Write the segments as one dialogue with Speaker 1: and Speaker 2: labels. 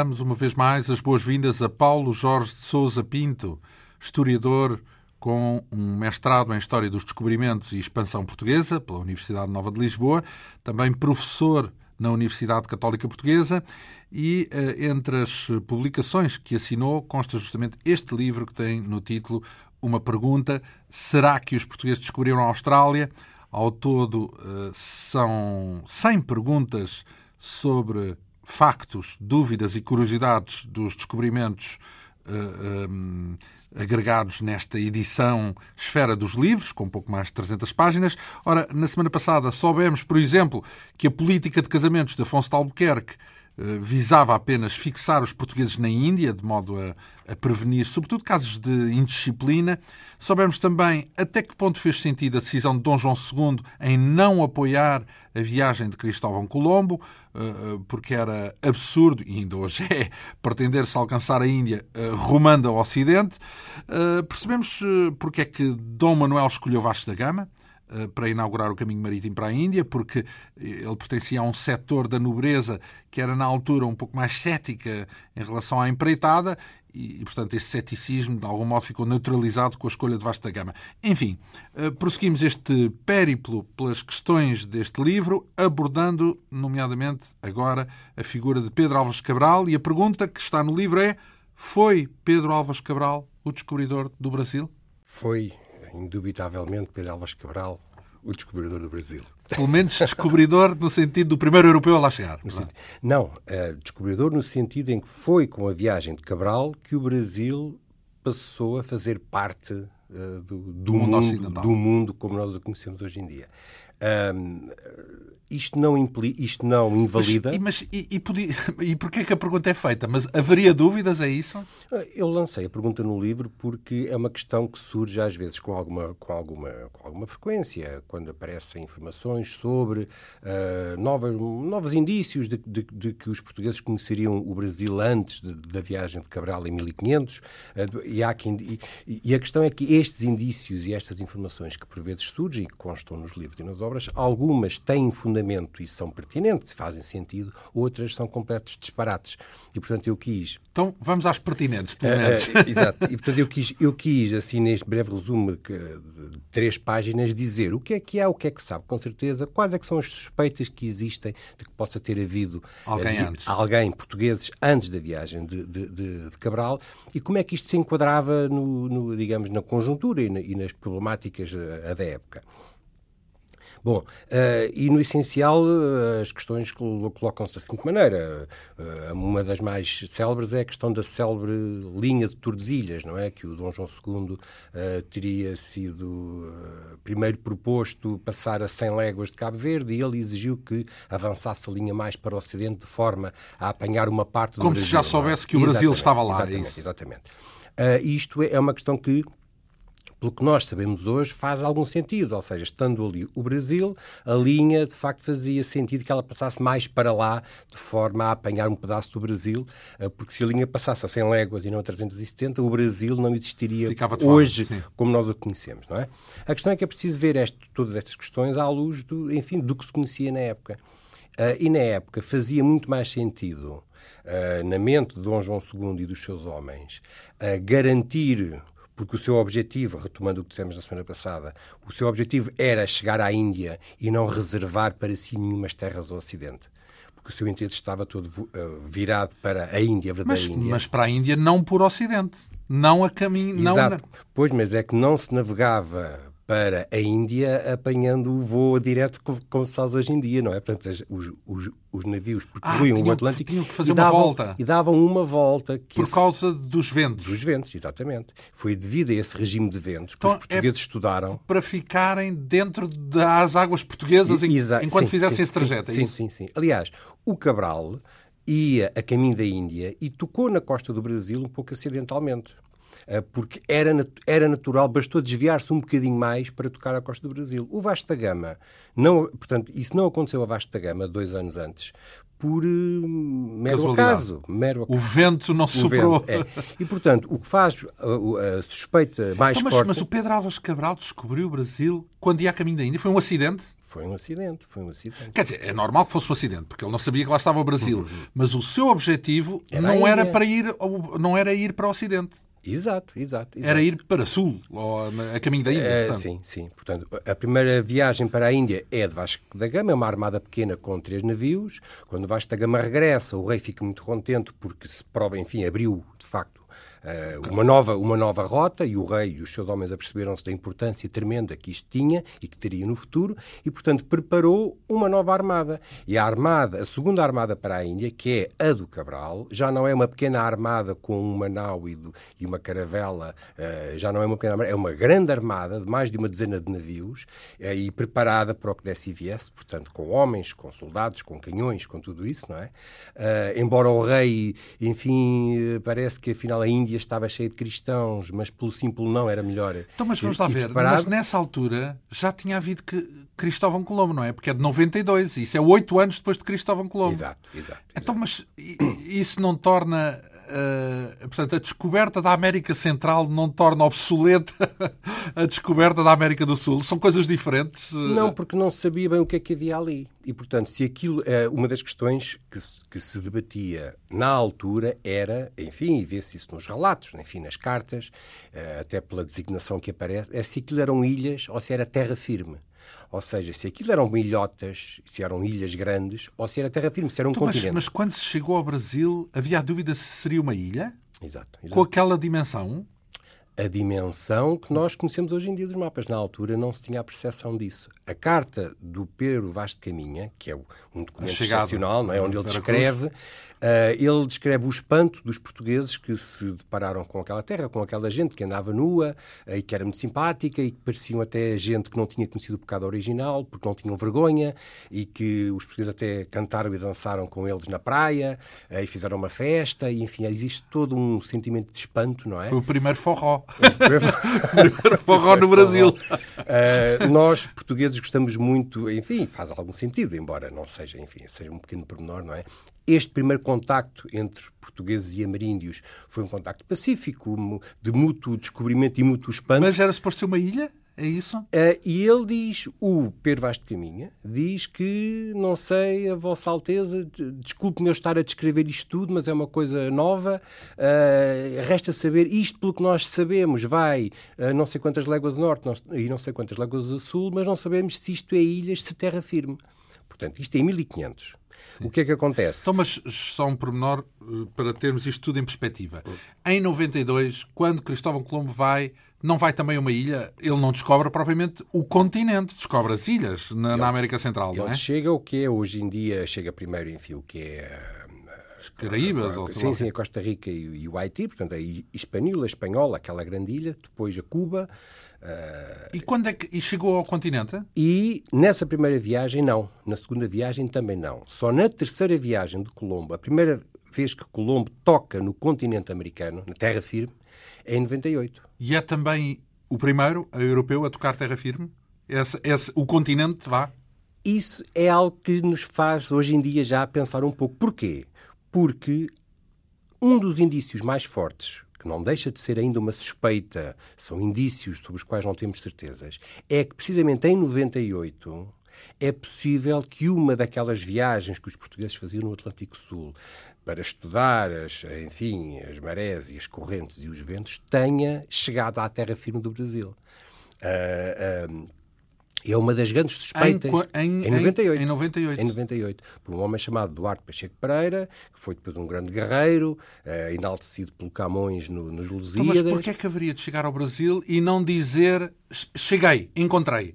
Speaker 1: Damos uma vez mais as boas-vindas a Paulo Jorge de Souza Pinto, historiador com um mestrado em História dos Descobrimentos e Expansão Portuguesa pela Universidade Nova de Lisboa, também professor na Universidade Católica Portuguesa e eh, entre as publicações que assinou consta justamente este livro que tem no título uma pergunta: será que os portugueses descobriram a Austrália? Ao todo eh, são 100 perguntas sobre factos, dúvidas e curiosidades dos descobrimentos uh, um, agregados nesta edição Esfera dos Livros, com um pouco mais de 300 páginas. Ora, na semana passada soubemos, por exemplo, que a política de casamentos de Afonso de Albuquerque eh, visava apenas fixar os portugueses na Índia, de modo a, a, prevenir, sobretudo, casos de indisciplina. Soubemos também até que ponto fez sentido a decisão de Dom João II em não apoiar a viagem de Cristóvão Colombo, eh, eh, porque era absurdo, e ainda hoje é, pretender-se alcançar a Índia rumando ao Ocidente. Percebemos porque é que Dom Manuel escolheu Vasco da Gama, eh, para inaugurar o caminho marítimo para a Índia, porque ele pertencia a um setor da nobreza que era na altura um pouco mais cética em relação à empreitada e, portanto, esse ceticismo de algum modo ficou neutralizado com a escolha de Vasta Gama. Enfim, eh, prosseguimos este périplo pelas questões deste livro, abordando, nomeadamente, agora a figura de Pedro Álvares Cabral e a pergunta que está no livro é: foi Pedro Álvares Cabral o descobridor do Brasil?
Speaker 2: Foi indubitavelmente Pedro Álvares Cabral, o descobridor do Brasil.
Speaker 1: Pelo menos descobridor no sentido do primeiro europeu a lá chegar.
Speaker 2: Não, uh, descobridor no sentido em que foi com a viagem de Cabral que o Brasil passou a fazer parte uh, do, do, mundo, do, mundo, como nós o conhecemos hoje em dia. Um, isto não, impli, isto não invalida.
Speaker 1: Mas, mas e, e, podia, e porquê que a pergunta é feita? Mas haveria dúvidas, é isso?
Speaker 2: Eu lancei a pergunta no livro porque é uma questão que surge às vezes com alguma, com alguma, com alguma frequência, quando aparecem informações sobre uh, novas, novos indícios de, de, de, que os portugueses conheceriam o Brasil antes de, da viagem de Cabral em 1500. Uh, e, há e, e a questão é que estes indícios e estas informações que por vezes surgem, que constam nos livros e nas obras, algumas têm fundamento fundamento e são pertinentes, fazem sentido, outras são completos disparates. E, portanto, eu quis...
Speaker 1: Então, vamos às pertinentes, pelo menos.
Speaker 2: Uh, uh, exato. E, portanto, eu quis, eu quis, assim, neste breve resumo de três páginas, dizer o que é que há, o que é que sabe, com certeza, quais é que são as suspeitas que existem de que possa ter havido
Speaker 1: alguém, uh, antes.
Speaker 2: alguém portugueses antes da viagem de, de, de, de, Cabral e como é que isto se enquadrava, no, no digamos, na conjuntura e, na, e nas problemáticas da época. Bom, uh, e no essencial uh, as questões colocam-se da seguinte maneira. Uh, uma das mais célebres é a questão da célebre linha de Tordesilhas, não é? Que o Dom João II teria sido primeiro proposto passar a 100 léguas de Cabo Verde e ele exigiu que avançasse a linha mais para o Ocidente de forma a apanhar uma parte do
Speaker 1: Como
Speaker 2: Brasil.
Speaker 1: Como se já é? soubesse é? que o Brasil
Speaker 2: exatamente,
Speaker 1: estava lá.
Speaker 2: Exatamente,
Speaker 1: é
Speaker 2: exatamente. Uh, isto é uma questão que pelo que nós sabemos hoje, faz algum sentido. Ou seja, estando ali o Brasil, a linha de facto fazia sentido que ela passasse mais para lá, de forma a apanhar um pedaço do Brasil, eh, porque se a linha passasse a 100 léguas e não a 370, o Brasil não existiria hoje fora, como nós o conhecemos, não é? A questão é que é preciso ver este, todas estas questões à luz do, enfim, do que se conhecia na época. Uh, e na época fazia muito mais sentido, uh, na mente de Dom João II e dos seus homens, uh, garantir porque o seu objetivo, retomando o que dissemos na semana passada, o seu objetivo era chegar à Índia e não reservar para si nenhumas terras ao Ocidente porque o seu interesse estava todo uh, virado para a Índia, a verdadeira
Speaker 1: mas,
Speaker 2: Índia.
Speaker 1: Mas para a Índia não por Ocidente, não a caminho...
Speaker 2: Exato.
Speaker 1: Não...
Speaker 2: Pois, mas é que não se navegava para a Índia apanhando o voo direto como se faz hoje em dia, não é? Portanto, os, os, os navios percorriam ah, o Atlântico
Speaker 1: tinham que fazer e davam, uma volta.
Speaker 2: E davam uma volta.
Speaker 1: Por esse... causa dos ventos.
Speaker 2: Dos ventos, exatamente. Foi devido a esse regime de ventos que então, os portugueses é estudaram.
Speaker 1: Para ficarem dentro das águas portuguesas enquanto sim, fizessem
Speaker 2: sim,
Speaker 1: esse trajeto.
Speaker 2: Sim,
Speaker 1: é
Speaker 2: sim, sim. Aliás, o Cabral ia a caminho da Índia e tocou na costa do Brasil um pouco acidentalmente. Eh, porque era, era natural, bastou desviar-se um bocadinho mais para tocar a costa do Brasil. O Vasco da Gama, não, portanto, isso não aconteceu a Vasco da Gama dois anos antes, por uh, mero acaso. Mero
Speaker 1: O vento não soprou.
Speaker 2: é. E, portanto, o que faz a, a suspeita mais
Speaker 1: então, mas,
Speaker 2: forte...
Speaker 1: Mas o Pedro Álvares Cabral descobriu o Brasil quando ia a caminho da Índia? Foi um acidente?
Speaker 2: Foi um acidente, foi um acidente.
Speaker 1: Quer dizer, é normal que fosse um acidente, porque ele não sabia que lá estava o Brasil.
Speaker 2: Uhum.
Speaker 1: Mas o seu objetivo
Speaker 2: Era
Speaker 1: não era para ir, não era ir para o Ocidente.
Speaker 2: Exato, exato. exato.
Speaker 1: Era ir para Sul, ou a caminho da Índia.
Speaker 2: É,
Speaker 1: portanto.
Speaker 2: sim, sim. Portanto, a primeira viagem para a Índia é de Vasco da Gama, é uma armada pequena com três navios. Quando Vasco da Gama regressa, o rei fica muito contente porque se prova, enfim, abriu, de facto, uma, nova, uma nova rota e o rei e os seus homens aperceberam-se da importância tremenda que isto tinha e que teria no futuro e, portanto, preparou uma nova armada. E a armada, a segunda armada para a Índia, que é a do Cabral, já não é uma pequena armada com uma nau e, do- e uma caravela, eh, já não é uma pequena armada, é uma grande armada de mais de uma dezena de navios eh, e preparada para o que desse e viesse, portanto, com homens, com soldados, com canhões, com tudo isso, não é? Eh, embora o rei, enfim, eh, parece que afinal a Índia estava cheia de cristãos, mas pelo simples não era melhor.
Speaker 1: Então, mas vamos lá ver.
Speaker 2: preparado.
Speaker 1: Mas nessa altura já tinha havido que Cristóvão Colombo, não é? Porque é de 92. Isso é oito anos depois de Cristóvão Colombo.
Speaker 2: Exato, exato.
Speaker 1: Então, mas i- isso não torna. Eh, portanto, a descoberta da América Central não torna obsoleta a descoberta da América do Sul? São coisas diferentes? eh,
Speaker 2: Não, porque não se sabia bem o que é que havia ali. E, portanto, se aquilo. é uma das questões que se, que se debatia na altura era, enfim, e vê-se isso nos relatos, enfim, nas cartas, até pela designação que aparece, é se aquilo eram ilhas ou se era terra firme. Ou seja, se aquilo eram ilhotas, se eram ilhas grandes, ou se era terra firme, se era um
Speaker 1: Então, mas,
Speaker 2: continente.
Speaker 1: mas quando se chegou ao Brasil, havia a dúvida se seria uma ilha?
Speaker 2: Exato, exato.
Speaker 1: Com aquela dimensão?
Speaker 2: A dimensão que nós conhecemos hoje em dia dos mapas. Na altura não se tinha a percepção disso. A carta do Pedro Vaz de Caminha, que é um documento
Speaker 1: chegada
Speaker 2: excepcional, não é? onde ele descreve, ah, ele descreve o espanto dos portugueses que se depararam com aquela terra, com aquela gente que andava nua ah, e que era muito simpática e que pareciam até gente que não tinha conhecido o pecado original porque não tinham vergonha e que os portugueses até cantaram e dançaram com eles na praia ah, e fizeram uma festa e enfim, existe todo um sentimento de espanto, não é?
Speaker 1: Foi o primeiro forró. Primeiro forró no Brasil.
Speaker 2: Uh, nós, portugueses, gostamos muito, enfim, faz algum sentido, embora não seja, enfim, seja um pequeno pormenor, não é? Este primeiro contacto entre portugueses e ameríndios foi um contacto pacífico, de mútuo descobrimento e mútuo espanto.
Speaker 1: Mas era suposto ser uma ilha? É isso?
Speaker 2: Uh, e ele diz, o Pedro Vaz de Caminha, diz que, não sei, a Vossa Alteza, de- desculpe-me eu estar a descrever isto tudo, mas é uma coisa nova. Uh, resta saber, isto pelo que nós sabemos, vai a não sei quantas léguas do norte não- e não sei quantas léguas do sul, mas não sabemos se isto é ilhas, se terra firme. Portanto, isto é em 1500. O que é que acontece?
Speaker 1: Então, mas só um pormenor eh, para termos isto tudo em perspectiva. Em 92, quando Cristóvão Colombo vai, não vai também a uma ilha, ele não descobre propriamente o continente, descobre as ilhas na, na América Central, não
Speaker 2: Ele
Speaker 1: é?
Speaker 2: chega ao que é hoje em dia, chega primeiro, enfim, o que é
Speaker 1: As Caraíbas, ou
Speaker 2: Sim, sim, a Costa Rica e, e o Haiti, portanto, a Hispaniola, a Espanhola, aquela grande ilha, depois a Cuba.
Speaker 1: E quando é que e chegou ao continente?
Speaker 2: e nessa primeira viagem, não. Na segunda viagem, também não. Só na terceira viagem de Colombo, a primeira vez que Colombo toca no continente americano, na terra firme, é em 98.
Speaker 1: E é também o primeiro a europeu a tocar terra firme? Esse, esse- o continente, vá?
Speaker 2: Isso é algo que nos faz, hoje em dia, já pensar um pouco. Porquê? Porque um dos indícios mais fortes, que não deixa de ser ainda uma suspeita, são indícios sobre os quais não temos certezas, é que precisamente em 98 é possível que uma daquelas viagens que os portugueses faziam no Atlântico Sul para estudar, as, enfim, as marés e as correntes e os ventos, tenha chegado à terra firme do Brasil. Ah, ah, é uma das grandes suspeitas.
Speaker 1: qua- em-
Speaker 2: em 98.
Speaker 1: em 98.
Speaker 2: Em 98. Por um homem chamado Duarte Pacheco Pereira, que foi depois um grande guerreiro, eh, enaltecido pelo Camões no, nos
Speaker 1: Então,
Speaker 2: Lusíadas.
Speaker 1: mas porquê é que haveria de chegar ao Brasil e não dizer cheguei, encontrei?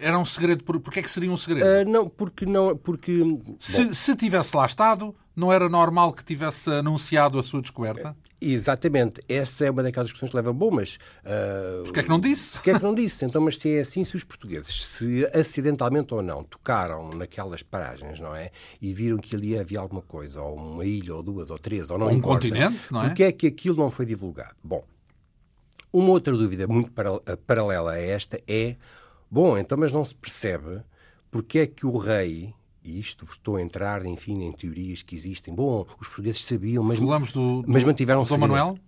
Speaker 1: Era um segredo. Por- Porquê é que seria um segredo?
Speaker 2: Ah, não, porque não. Porque.
Speaker 1: Se, se tivesse lá estado, não era normal que tivesse anunciado a sua descoberta?
Speaker 2: Exatamente. Essa é uma daquelas questões que levam. Bom, mas. ah,
Speaker 1: Porquê é que não disse?
Speaker 2: Porquê é que não disse? Então, mas se é assim, se os portugueses, se acidentalmente ou não, tocaram naquelas paragens, não é? E viram que ali havia alguma coisa, ou uma ilha, ou duas, ou três, ou não
Speaker 1: Ou um
Speaker 2: importa,
Speaker 1: continente, não é?
Speaker 2: Porquê é que aquilo não foi divulgado? Bom, uma outra dúvida muito para- paralela a esta é, bom, então, mas não se percebe porque é que o rei, isto estou a entrar, enfim, em teorias que existem, bom, os portugueses sabiam, mas,
Speaker 1: Falamos do,
Speaker 2: mas mantiveram
Speaker 1: Dom
Speaker 2: segredo.
Speaker 1: Manuel?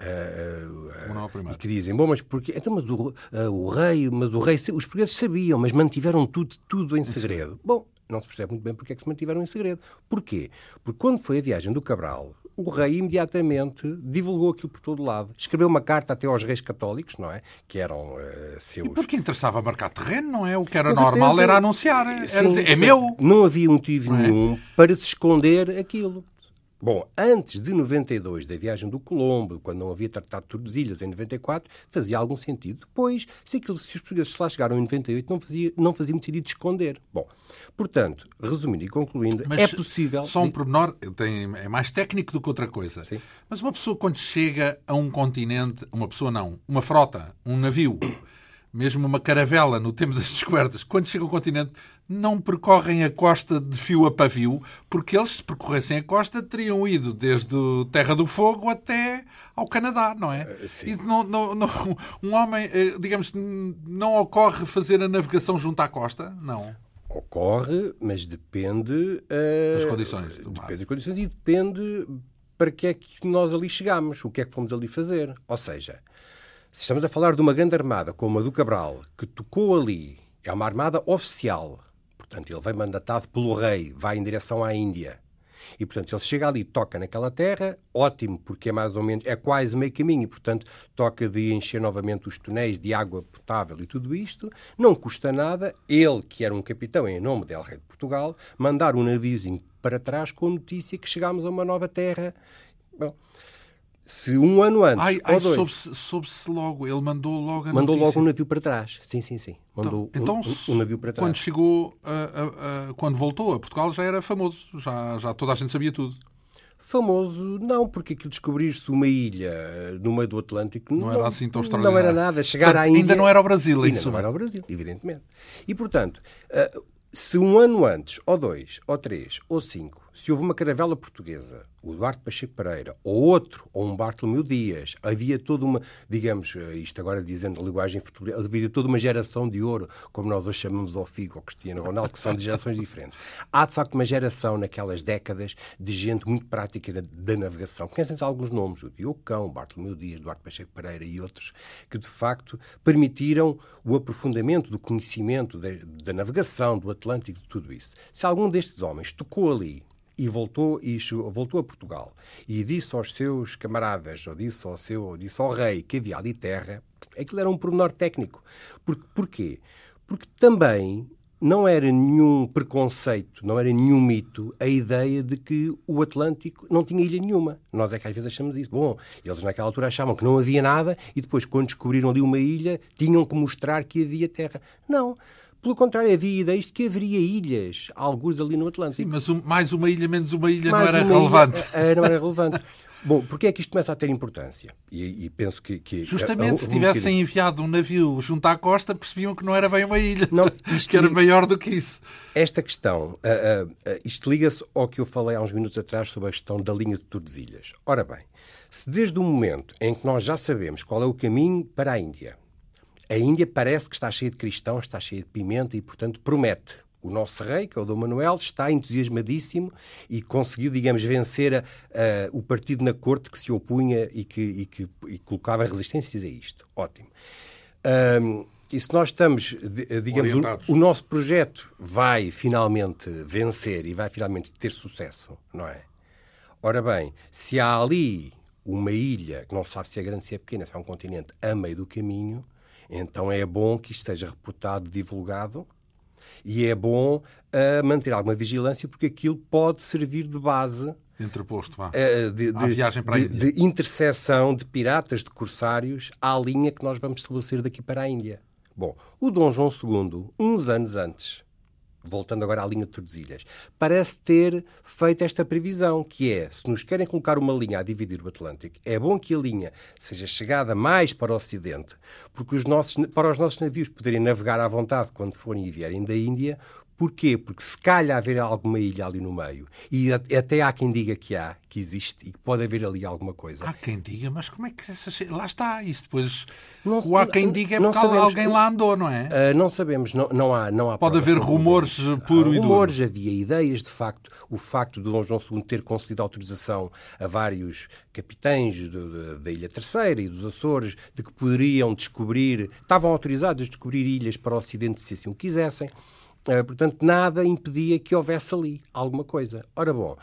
Speaker 2: Sim. Uh, e que dizem, bom, mas porque então, mas o, uh, o rei, mas o rei, os portugueses sabiam, mas mantiveram tudo, tudo em segredo. Sim. Bom, não se percebe muito bem porque é que se mantiveram em segredo. Porquê? Porque quando foi a viagem do Cabral, o rei imediatamente divulgou aquilo por todo lado. Escreveu uma carta até aos reis católicos, não é? Que eram uh, seus.
Speaker 1: E porque interessava marcar terreno, não é? O que era normal era anunciar. Era Sim, dizer, é meu.
Speaker 2: Não havia motivo é? nenhum é? para se esconder aquilo. Bom, antes de 92, da viagem do Colombo, quando não havia tratado de Tordesilhas em 94, fazia algum sentido. Depois, se, aquilo, se os portugueses lá chegaram em 98, não fazia, não fazia muito sentido de esconder. Bom, portanto, resumindo e concluindo,
Speaker 1: Mas
Speaker 2: é possível...
Speaker 1: Só um pormenor, tem, é mais técnico do que outra coisa. Sim. Mas uma pessoa quando chega a um continente, uma pessoa não, uma frota, um navio mesmo uma caravela no tempo das descobertas, quando chega ao continente, não percorrem a costa de fio a pavio, porque eles, se percorressem a costa, teriam ido desde Terra do Fogo até ao Canadá, não é? Eh, sim. E não, não, não, um homem, eh, digamos, não ocorre fazer a navegação junto à costa? Não.
Speaker 2: Ocorre, mas depende
Speaker 1: uh, das condições.
Speaker 2: Depende das condições e depende para que é que nós ali chegamos, o que é que fomos ali fazer. Ou seja, se estamos a falar de uma grande armada como a do Cabral, que tocou ali, é uma armada oficial, portanto, ele vem mandatado pelo rei, vai em direção à Índia. E, portanto, ele chega ali, toca naquela terra, ótimo, porque é mais ou menos, é quase meio caminho, portanto, toca de encher novamente os tonéis de água potável e tudo isto. Não custa nada, ele, que era um capitão em nome del rei de Portugal, mandar um naviozinho para trás com a notícia que chegámos a uma nova terra. Bom, se um ano antes.
Speaker 1: Ai, ai soube-se soube logo, ele mandou logo a
Speaker 2: Mandou
Speaker 1: notícia.
Speaker 2: logo um navio para trás. Sim, sim, sim. Mandou
Speaker 1: então,
Speaker 2: um,
Speaker 1: então,
Speaker 2: um, navio para trás.
Speaker 1: Quando chegou, a, a, a, quando voltou a Portugal, já era famoso. Já, já toda a gente sabia tudo.
Speaker 2: Famoso, não, porque aquilo descobrir-se uma ilha no meio do Atlântico
Speaker 1: não, não era assim tão extraordinário.
Speaker 2: Não era nada. Chegar Portanto, à Índia.
Speaker 1: Ainda não era o Brasil,
Speaker 2: ainda
Speaker 1: não
Speaker 2: era o Brasil, evidentemente. E, portanto, uh, se um ano antes, ou dois, ou três, ou cinco, se houve uma caravela portuguesa, o Duarte Pacheco Pereira, ou outro, ou um Bartolomeu Dias, havia toda uma, digamos, eh, isto agora dizendo a linguagem futura, havia toda uma geração de ouro, como nós hoje chamamos ao Figo, ao Cristiano Ronaldo, que são de gerações diferentes. Há, de facto, uma geração naquelas décadas de gente muito prática da, da navegação. Conhecem-se alguns nomes, o Diogo Cão, Bartolomeu Dias, Duarte Pacheco Pereira e outros, que, de facto, permitiram o aprofundamento do conhecimento da, da navegação, do Atlântico, de tudo isso. Se algum destes homens tocou ali e voltou, e voltou a Portugal e disse aos seus camaradas, ou disse ao, seu, ou disse ao rei que havia ali terra, aquilo era um pormenor técnico. Por, porquê? Porque também não era nenhum preconceito, não era nenhum mito a ideia de que o Atlântico não tinha ilha nenhuma. Nós é que às vezes achamos isso. Bom, eles naquela altura achavam que não havia nada e depois, quando descobriram ali uma ilha, tinham que mostrar que havia terra. Não. Pelo contrário, havia ideias de que haveria ilhas, alguns ali no Atlântico.
Speaker 1: Sim, mas um, mais uma ilha, menos uma ilha mais não era relevante.
Speaker 2: Ilha, eh, não era relevante. Bom, porque é que isto começa a ter importância? E, e penso que, que,
Speaker 1: Justamente, se tivessem enviado um navio junto à costa, percebiam que não era bem uma ilha, não, isto, que era maior do que isso.
Speaker 2: Esta questão, uh, uh, isto liga-se ao que eu falei há uns minutos atrás sobre a questão da linha de Tordesilhas. Ora bem, se desde o momento em que nós já sabemos qual é o caminho para a Índia, a Índia parece que está cheia de cristãos, está cheia de pimenta e, portanto, promete. O nosso rei, que é o Dom Manuel, está entusiasmadíssimo e conseguiu, digamos, vencer a, a, o partido na corte que se opunha e que, e que e colocava resistências a isto. Ótimo. Um, e se nós estamos, digamos, o, o, nosso projeto vai finalmente vencer e vai finalmente ter sucesso, não é? Ora bem, se há ali uma ilha que não sabe se é grande, se é pequena, se é um continente a meio do caminho, então é bom que isto seja reportado, divulgado, e é bom uh, manter alguma vigilância, porque aquilo pode servir de base
Speaker 1: Interposto, vá. Uh, de, de, viagem para a
Speaker 2: de, Índia. de interseção de piratas, de corsários, à linha que nós vamos estabelecer daqui para a Índia. Bom, o Dom João II, uns anos antes, voltando agora à linha de Tordesilhas, parece ter feito esta previsão, que é, se nos querem colocar uma linha a dividir o Atlântico, é bom que a linha seja chegada mais para o Ocidente, porque os nossos, para os nossos navios poderem navegar à vontade quando forem e vierem da Índia, Porquê? Porque se calha haver alguma ilha ali no meio, e até há quem diga que há, que existe, e que pode haver ali alguma coisa.
Speaker 1: Há quem diga, mas como é que... Lá está, isso depois... Não, o há quem diga é porque sabemos, alguém lá andou, não é?
Speaker 2: Uh, não sabemos, não, não há, não há
Speaker 1: Pode haver rumores puro há e
Speaker 2: duro. rumores, havia ideias, de facto. O facto de Dom João II ter concedido autorização a vários capitães da Ilha Terceira e dos Açores de que poderiam descobrir, estavam autorizados a descobrir ilhas para o Ocidente se assim o quisessem. Uh, portanto, nada impedia que houvesse ali alguma coisa. Ora bom,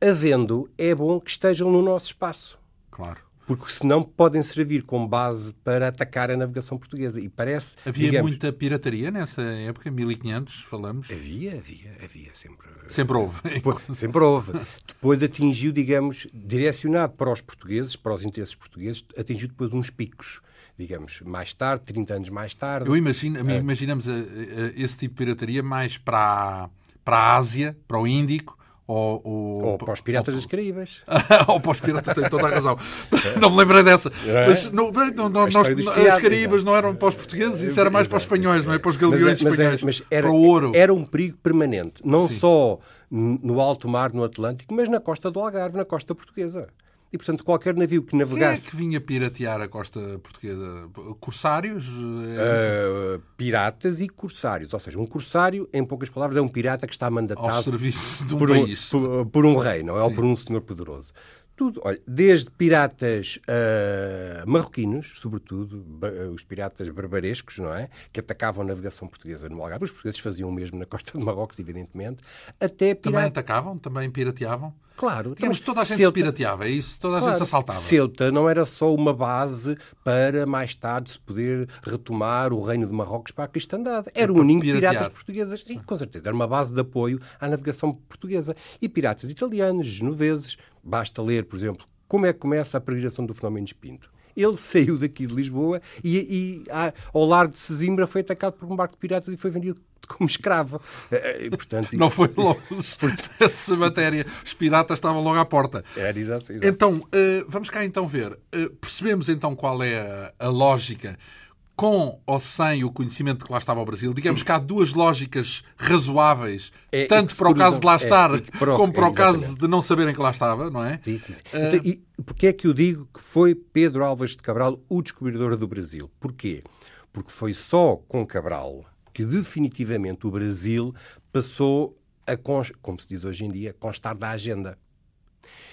Speaker 2: havendo, é bom que estejam no nosso espaço.
Speaker 1: Claro.
Speaker 2: Porque senão podem servir como base para atacar a navegação portuguesa. E parece.
Speaker 1: Havia
Speaker 2: digamos,
Speaker 1: muita pirataria nessa época, 1500, falamos?
Speaker 2: Havia, havia, havia sempre.
Speaker 1: Sempre houve.
Speaker 2: Depois, sempre houve. Depois atingiu, digamos, direcionado para os portugueses, para os interesses portugueses, atingiu depois uns picos digamos, mais tarde, 30 anos mais tarde.
Speaker 1: Eu imagino, é. imaginamos a, a, esse tipo de pirataria mais para a, para a Ásia, para o Índico, ou, ou,
Speaker 2: ou para os Piratas ou, das Caraíbas.
Speaker 1: ou para os Piratas, tem toda a razão. não me lembrei dessa. É? Mas não, não, não, nós, as Caraíbas não eram para os portugueses, isso era mais para os espanhóis, não é? Para os galeões mas, espanhóis. Mas era, para o ouro.
Speaker 2: Era um perigo permanente, não Sim. só no alto mar, no Atlântico, mas na costa do Algarve, na costa portuguesa. E, portanto, qualquer navio que navegasse...
Speaker 1: Quem é que vinha piratear a costa portuguesa? Corsários?
Speaker 2: Uh, piratas e corsários. Ou seja, um corsário, em poucas palavras, é um pirata que está mandatado...
Speaker 1: Ao serviço de um
Speaker 2: por
Speaker 1: país.
Speaker 2: Um, por, por, um rei, não é? Sim. Ou por um senhor poderoso. Tudo, olha, desde piratas uh, marroquinos, sobretudo, os piratas barbarescos, não é? Que atacavam a navegação portuguesa no Algarve. Os portugueses faziam o mesmo na costa de Marrocos, evidentemente. Até
Speaker 1: pirata... Também atacavam? Também pirateavam?
Speaker 2: Claro.
Speaker 1: Digamos, toda a gente Ceuta... se pirateava, é isso? Toda a claro. gente se assaltava.
Speaker 2: Ceuta não era só uma base para mais tarde se poder retomar o reino de Marrocos para a cristandade. Era ninho de piratas portuguesas. Sim, com certeza. Era uma base de apoio à navegação portuguesa. E piratas italianos, genoveses, Basta ler, por exemplo, como é que começa a peregrinação do fenómeno Espinto. Ele saiu daqui de Lisboa e, e ao largo de Sesimbra foi atacado por um barco de piratas e foi vendido como escravo.
Speaker 1: Eh, e, portanto, Não foi logo essa matéria. Os piratas estavam logo à porta.
Speaker 2: Era, exato, exato.
Speaker 1: Então, uh, vamos cá então ver. Percebemos então qual é a lógica com ou sem o conhecimento de que lá estava o Brasil, digamos que há duas lógicas razoáveis, é, tanto para o caso de lá é, estar, é, como para o caso de não saberem que lá estava, não é?
Speaker 2: Sim, sim. sim. Uh... Então, e porquê é que eu digo que foi Pedro Álvares de Cabral o descobridor do Brasil? Porquê? Porque foi só com Cabral que definitivamente o Brasil passou a, como se diz hoje em dia, constar da agenda.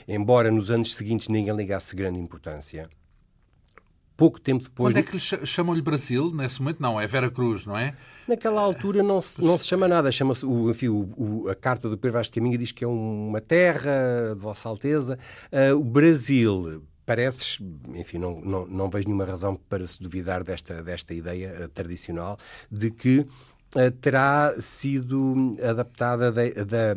Speaker 2: Embora nos anos seguintes ninguém ligasse grande importância, pouco tempo depois.
Speaker 1: Quando é que chamam-lhe Brasil nesse momento? Não, é Vera Cruz, não é?
Speaker 2: Naquela altura não se, não se chama nada. Chama-se, enfim, o, o, a carta do Pedro Vaz de Caminha diz que é uma terra de Vossa Alteza. Uh, o Brasil parece, enfim, não, não, não vejo nenhuma razão para se duvidar desta, desta ideia uh, tradicional de que uh, terá sido adaptada da,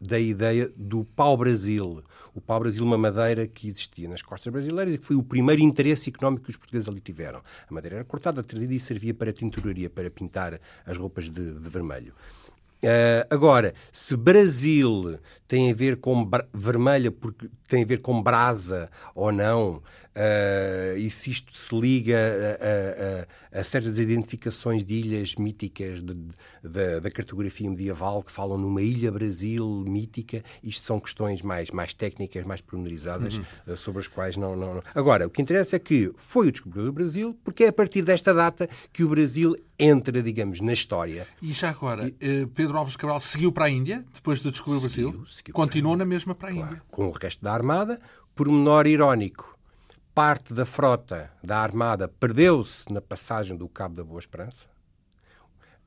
Speaker 2: da ideia do pau-brasil. O pau-brasil, uma madeira que existia nas costas brasileiras e que foi o primeiro interesse económico que os portugueses ali tiveram. A madeira era cortada, trazida e servia para tinturaria, para pintar as roupas de, de vermelho. Uh, agora, se Brasil tem a ver com vermelha porque tem a ver com brasa ou não, uh, e se isto se liga a, a, a, certas identificações de ilhas míticas de, de, da cartografia medieval que falam numa ilha Brasil mítica, isto são questões mais, mais técnicas, mais pormenorizadas, uhum. uh, sobre as quais não, não, não, Agora, o que interessa é que foi o descobridor do Brasil, porque é a partir desta data que o Brasil entra, digamos, na história.
Speaker 1: E já agora, e... Pedro Alves Cabral seguiu para a Índia, depois de descobrir o Brasil? Seguiu Continuou na mesma para a claro, Índia.
Speaker 2: Com o resto da Armada, por menor irónico, parte da frota da Armada perdeu-se na passagem do Cabo da Boa Esperança,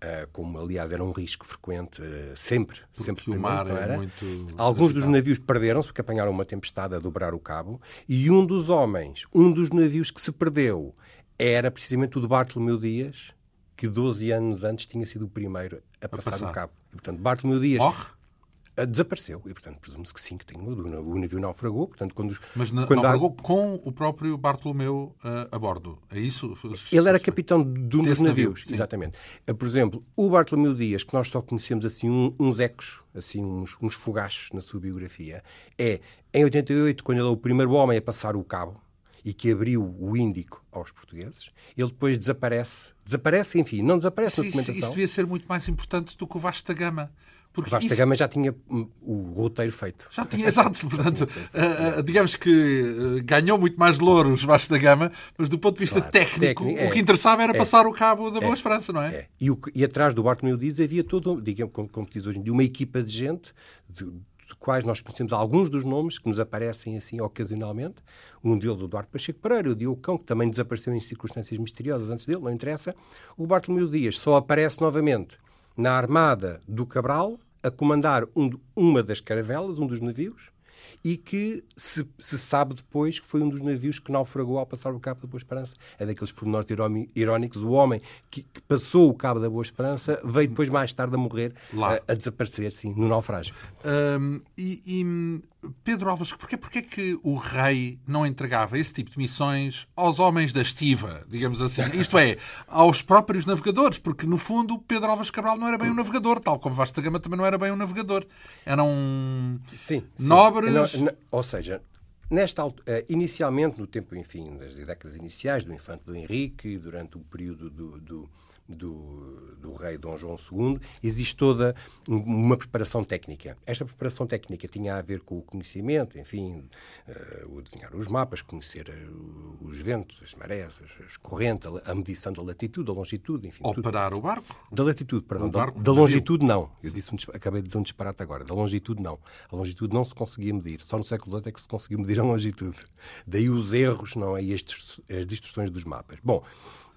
Speaker 2: Uh, como aliás era um risco frequente, uh, sempre, porque sempre
Speaker 1: o mar é era. muito
Speaker 2: Alguns dos navios perderam-se porque apanharam uma tempestade a dobrar o cabo, e um dos homens, um dos navios que se perdeu, era precisamente o de Bartolomeu Dias, que 12 anos antes tinha sido o primeiro a, a passar, passar, o cabo. E, portanto, Bartolomeu Dias? Desapareceu. E, portanto, presume-se que sim, que tem, o navio naufragou. Portanto, quando,
Speaker 1: Mas
Speaker 2: na,
Speaker 1: quando naufragou há... com o próprio Bartolomeu uh, a bordo. É isso?
Speaker 2: Ele era capitão de um dos navios, navio, exatamente. Uh, por exemplo, o Bartolomeu Dias, que nós só conhecemos assim um, uns ecos, assim uns, uns fogachos na sua biografia, é em 88, quando ele é o primeiro homem a passar o cabo, e que abriu o Índico aos portugueses, ele depois desaparece. Desaparece, enfim, não desaparece
Speaker 1: Sim,
Speaker 2: na documentação.
Speaker 1: Isso devia ser muito mais importante do que o Vasco da Gama.
Speaker 2: Porque o Vasco isso... da Gama já tinha o roteiro feito.
Speaker 1: Já tinha, exato. Portanto, uh, uh, digamos que uh, ganhou muito mais louros Vasco da Gama, mas do ponto de vista claro, técnico, técnico é, o que interessava era é, passar o cabo da Boa é, Esperança, não é? é.
Speaker 2: E, o, e, atrás do Bartolomeu Dias havia todo, digamos, como, como diz hoje em dia, uma equipa de gente, de, dos quais nós conhecemos alguns dos nomes que nos aparecem assim ocasionalmente. Um deles, o Eduardo Pacheco Pereira, o Diogo Cão, que também desapareceu em circunstâncias misteriosas antes dele, não interessa. O Bartolomeu Dias só aparece novamente na armada do Cabral, a comandar um, uma das caravelas, um dos navios, e que se, se, sabe depois que foi um dos navios que naufragou ao passar o Cabo da Boa Esperança. É daqueles pormenores irónicos. O homem que, que, passou o Cabo da Boa Esperança veio depois, mais tarde, a morrer, a, a, desaparecer, sim, no naufrágio.
Speaker 1: Um, e, e, Pedro Alves, porquê, porquê que o rei não entregava esse tipo de missões aos homens da estiva, digamos assim? Isto é, aos próprios navegadores, porque, no fundo, Pedro Alves Cabral não era bem um navegador, tal como Vasta Gama também não era bem um navegador. Eram sim, sim. nobres...
Speaker 2: Não, não, ou seja, Nesta, uh, inicialmente, no tempo, enfim, das décadas iniciais do infante do Henrique, durante o período do, do, do, do, rei Dom João II, existe toda uma preparação técnica. Esta preparação técnica tinha a ver com o conhecimento, enfim, uh, o desenhar os mapas, conhecer uh, os ventos, as marés, as, correntes, a, a, medição da latitude, da longitude, enfim.
Speaker 1: Operar tudo. o barco?
Speaker 2: Da latitude, perdão. Da, da, longitude, não. Eu disse um, acabei de dizer um disparate agora. Da longitude, não. A longitude não se conseguia medir. Só no século XVIII é que se conseguiu medir a longitude. Daí os erros, não é? E as distorções dos mapas. Bom,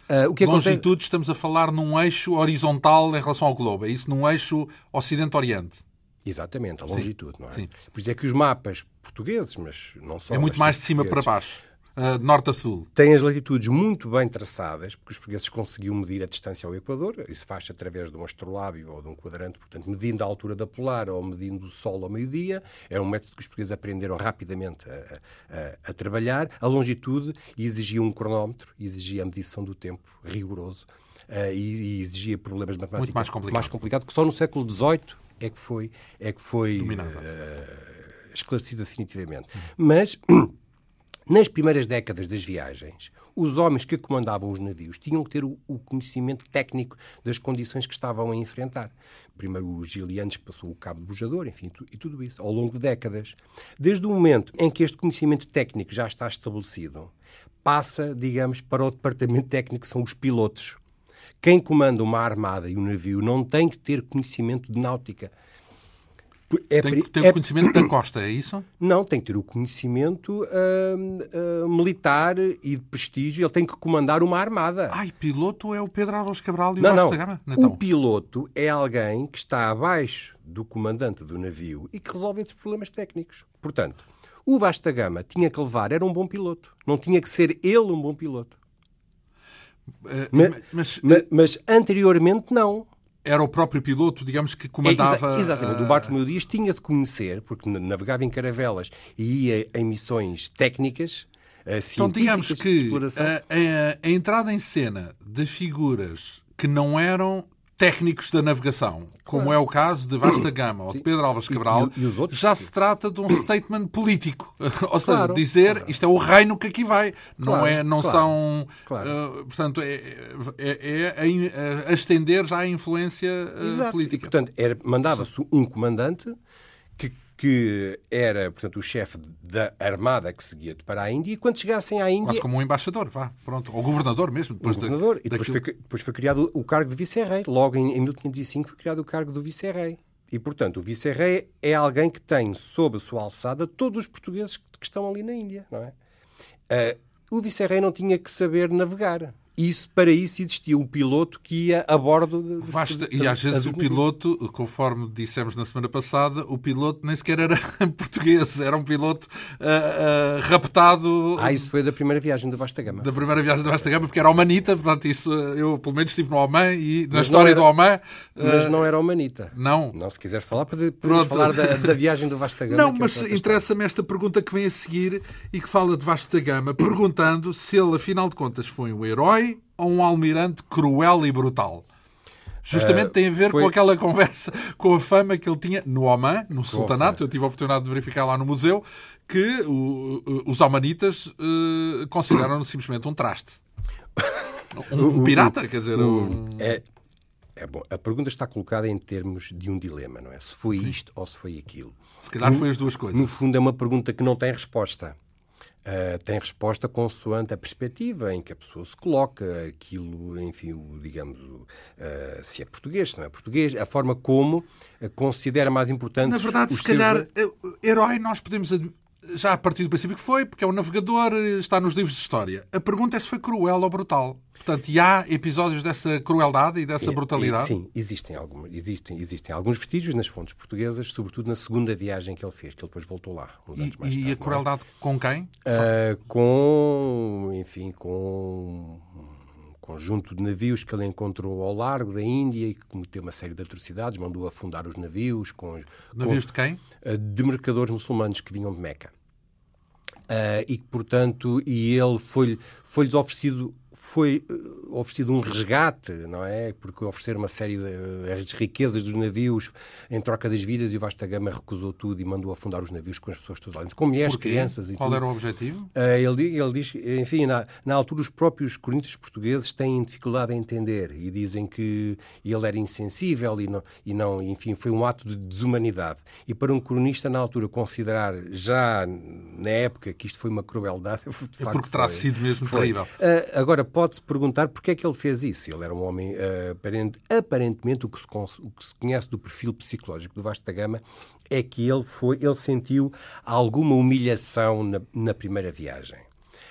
Speaker 1: Uh, o que Longitude, acontece... estamos a falar num eixo horizontal em relação ao globo. É isso num eixo Ocidente-Oriente.
Speaker 2: Exatamente, a longitude, Sim. não é? Sim. Por isso é que os mapas portugueses, mas não só...
Speaker 1: É muito mais de cima para baixo uh, norte a sul.
Speaker 2: Tem as latitudes muito bem traçadas, porque os portugueses conseguiam medir a distância ao Equador. Isso faz-se através de um astrolábio ou de um quadrante, portanto, medindo a altura da polar ou medindo o sol ao meio-dia. É um método que os portugueses aprenderam rapidamente a, a, a trabalhar. A longitude exigia um cronómetro, exigia a medição do tempo rigoroso. Uh, e, e, exigia problemas matemáticos
Speaker 1: muito mais complicado.
Speaker 2: mais complicado, que só no século XVIII é que foi, é que foi uh, esclarecido definitivamente. Mas nas primeiras décadas das viagens, os homens que comandavam os navios tinham que ter o, conhecimento técnico das condições que estavam a enfrentar. Primeiro os que passou o cabo de bujador, enfim, e tudo isso, ao longo de décadas. Desde o momento em que este conhecimento técnico já está estabelecido, passa, digamos, para o departamento técnico, que são os pilotos. Quem comanda uma armada e um navio não tem que ter conhecimento de náutica
Speaker 1: é, tem que ter é, o conhecimento da costa, é isso?
Speaker 2: Não, tem que ter o conhecimento uh, uh, militar e de prestígio. Ele tem que comandar uma armada.
Speaker 1: Ai, piloto é o Pedro Álvares Cabral e
Speaker 2: não, o Vasco da Gama? Então. O piloto é alguém que está abaixo do comandante do navio e que resolve esses problemas técnicos. Portanto, o Vasta Gama tinha que levar, era um bom piloto. Não tinha que ser ele um bom piloto. Uh, mas, mas, mas, mas, anteriormente não
Speaker 1: era o próprio piloto, digamos, que comandava.
Speaker 2: É, exa exatamente. O Bartolomeu Dias tinha de conhecer, porque navegava em caravelas e ia em missões técnicas. Uh, então,
Speaker 1: digamos que a, a, a entrada em cena de figuras que não eram técnicos da navegação, como claro. é o caso de Vasta Gama ou de Pedro Alves Cabral, e, e, e já se trata de um statement político. ou seja, claro, dizer claro. isto é o reino que aqui vai. Não, é, não são. Uh, portanto, é, é, é, a, estender já a influência uh, política.
Speaker 2: E, portanto, mandava-se um comandante que era, portanto, o chefe da armada que seguia para a Índia, e quando chegassem à Índia...
Speaker 1: Quase como um embaixador, vá, pronto. Ou governador mesmo.
Speaker 2: Depois governador. E depois, daquilo... foi, depois foi criado o cargo de vice-rei. Logo em, em 1505 foi criado o cargo do vice-rei. E, portanto, o vice-rei é alguém que tem sob a sua alçada todos os portugueses que estão ali na Índia, não é? Uh, o vice-rei não tinha que saber navegar isso, para isso existia um piloto que ia a bordo. De,
Speaker 1: Vasta, de, de, e às vezes o piloto, conforme dissemos na semana passada, o piloto nem sequer era português, era um piloto uh, uh, raptado.
Speaker 2: Ah, isso foi da primeira viagem do Vasta Gama.
Speaker 1: Da primeira viagem do Vasta Gama, porque era Omanita, portanto, isso eu pelo menos estive no Oman e na mas história era, do Oman.
Speaker 2: Uh, mas não era Omanita.
Speaker 1: Não.
Speaker 2: Não, se quiser falar, podemos falar da, da, viagem do Vasta Gama.
Speaker 1: Não, é mas interessa-me esta pergunta que vem a seguir e que fala de Vasta Gama, perguntando se ele, afinal de contas, foi um herói ou um almirante cruel e brutal? Justamente uh, tem a ver foi... com aquela conversa, com a fama que ele tinha no Oman, no Sultanato. Eu tive a oportunidade de verificar lá no museu que o, os omanitas uh, consideram-no simplesmente um traste. Um, um pirata, quer dizer. Um...
Speaker 2: É, é bom. A pergunta está colocada em termos de um dilema, não é? Se foi Sim. isto ou se foi aquilo.
Speaker 1: Se calhar no, foi as duas coisas.
Speaker 2: No fundo, é uma pergunta que não tem resposta. Uh, tem resposta consoante a perspectiva em que a pessoa se coloca, aquilo, enfim, o, digamos, uh, se é português, se não é português, a forma como considera mais importante.
Speaker 1: Na verdade, se calhar, herói nós podemos já a partir do princípio que foi, porque é um navegador, está nos livros de história. A pergunta é se foi cruel ou brutal. Portanto, e há episódios dessa crueldade e dessa brutalidade?
Speaker 2: Sim, existem, algumas, existem, existem alguns vestígios nas fontes portuguesas, sobretudo na segunda viagem que ele fez, que ele depois voltou lá.
Speaker 1: E, e a é? crueldade é? com quem?
Speaker 2: Uh, com, enfim, com um conjunto de navios que ele encontrou ao largo da Índia e que cometeu uma série de atrocidades, mandou afundar os navios. Com,
Speaker 1: navios
Speaker 2: com,
Speaker 1: de quem?
Speaker 2: Uh, de mercadores muçulmanos que vinham de Meca. Uh, e que, portanto, e ele foi-lhes foi oferecido foi eh, oferecido um resgate, não é? Porque oferecer uma série de eh, riquezas dos navios em troca das vidas e o Vasta Gama recusou tudo e mandou afundar os navios com as pessoas todas lá dentro, com mulheres, Porquê? crianças e
Speaker 1: Qual
Speaker 2: tudo.
Speaker 1: era o objetivo?
Speaker 2: Uh, ele, ele diz, enfim, na, na altura os próprios cronistas portugueses têm dificuldade em entender e dizem que ele era insensível e não, e não, enfim, foi um ato de desumanidade. E para um cronista na altura considerar já na época que isto foi uma crueldade,
Speaker 1: de é porque terá sido mesmo foi. terrível.
Speaker 2: Uh, agora pode-se perguntar porque é que ele fez isso. Ele era um homem, aparente, aparentemente, o que, se, o que, se, conhece do perfil psicológico do Vasta Gama é que ele, foi, ele sentiu alguma humilhação na, na primeira viagem.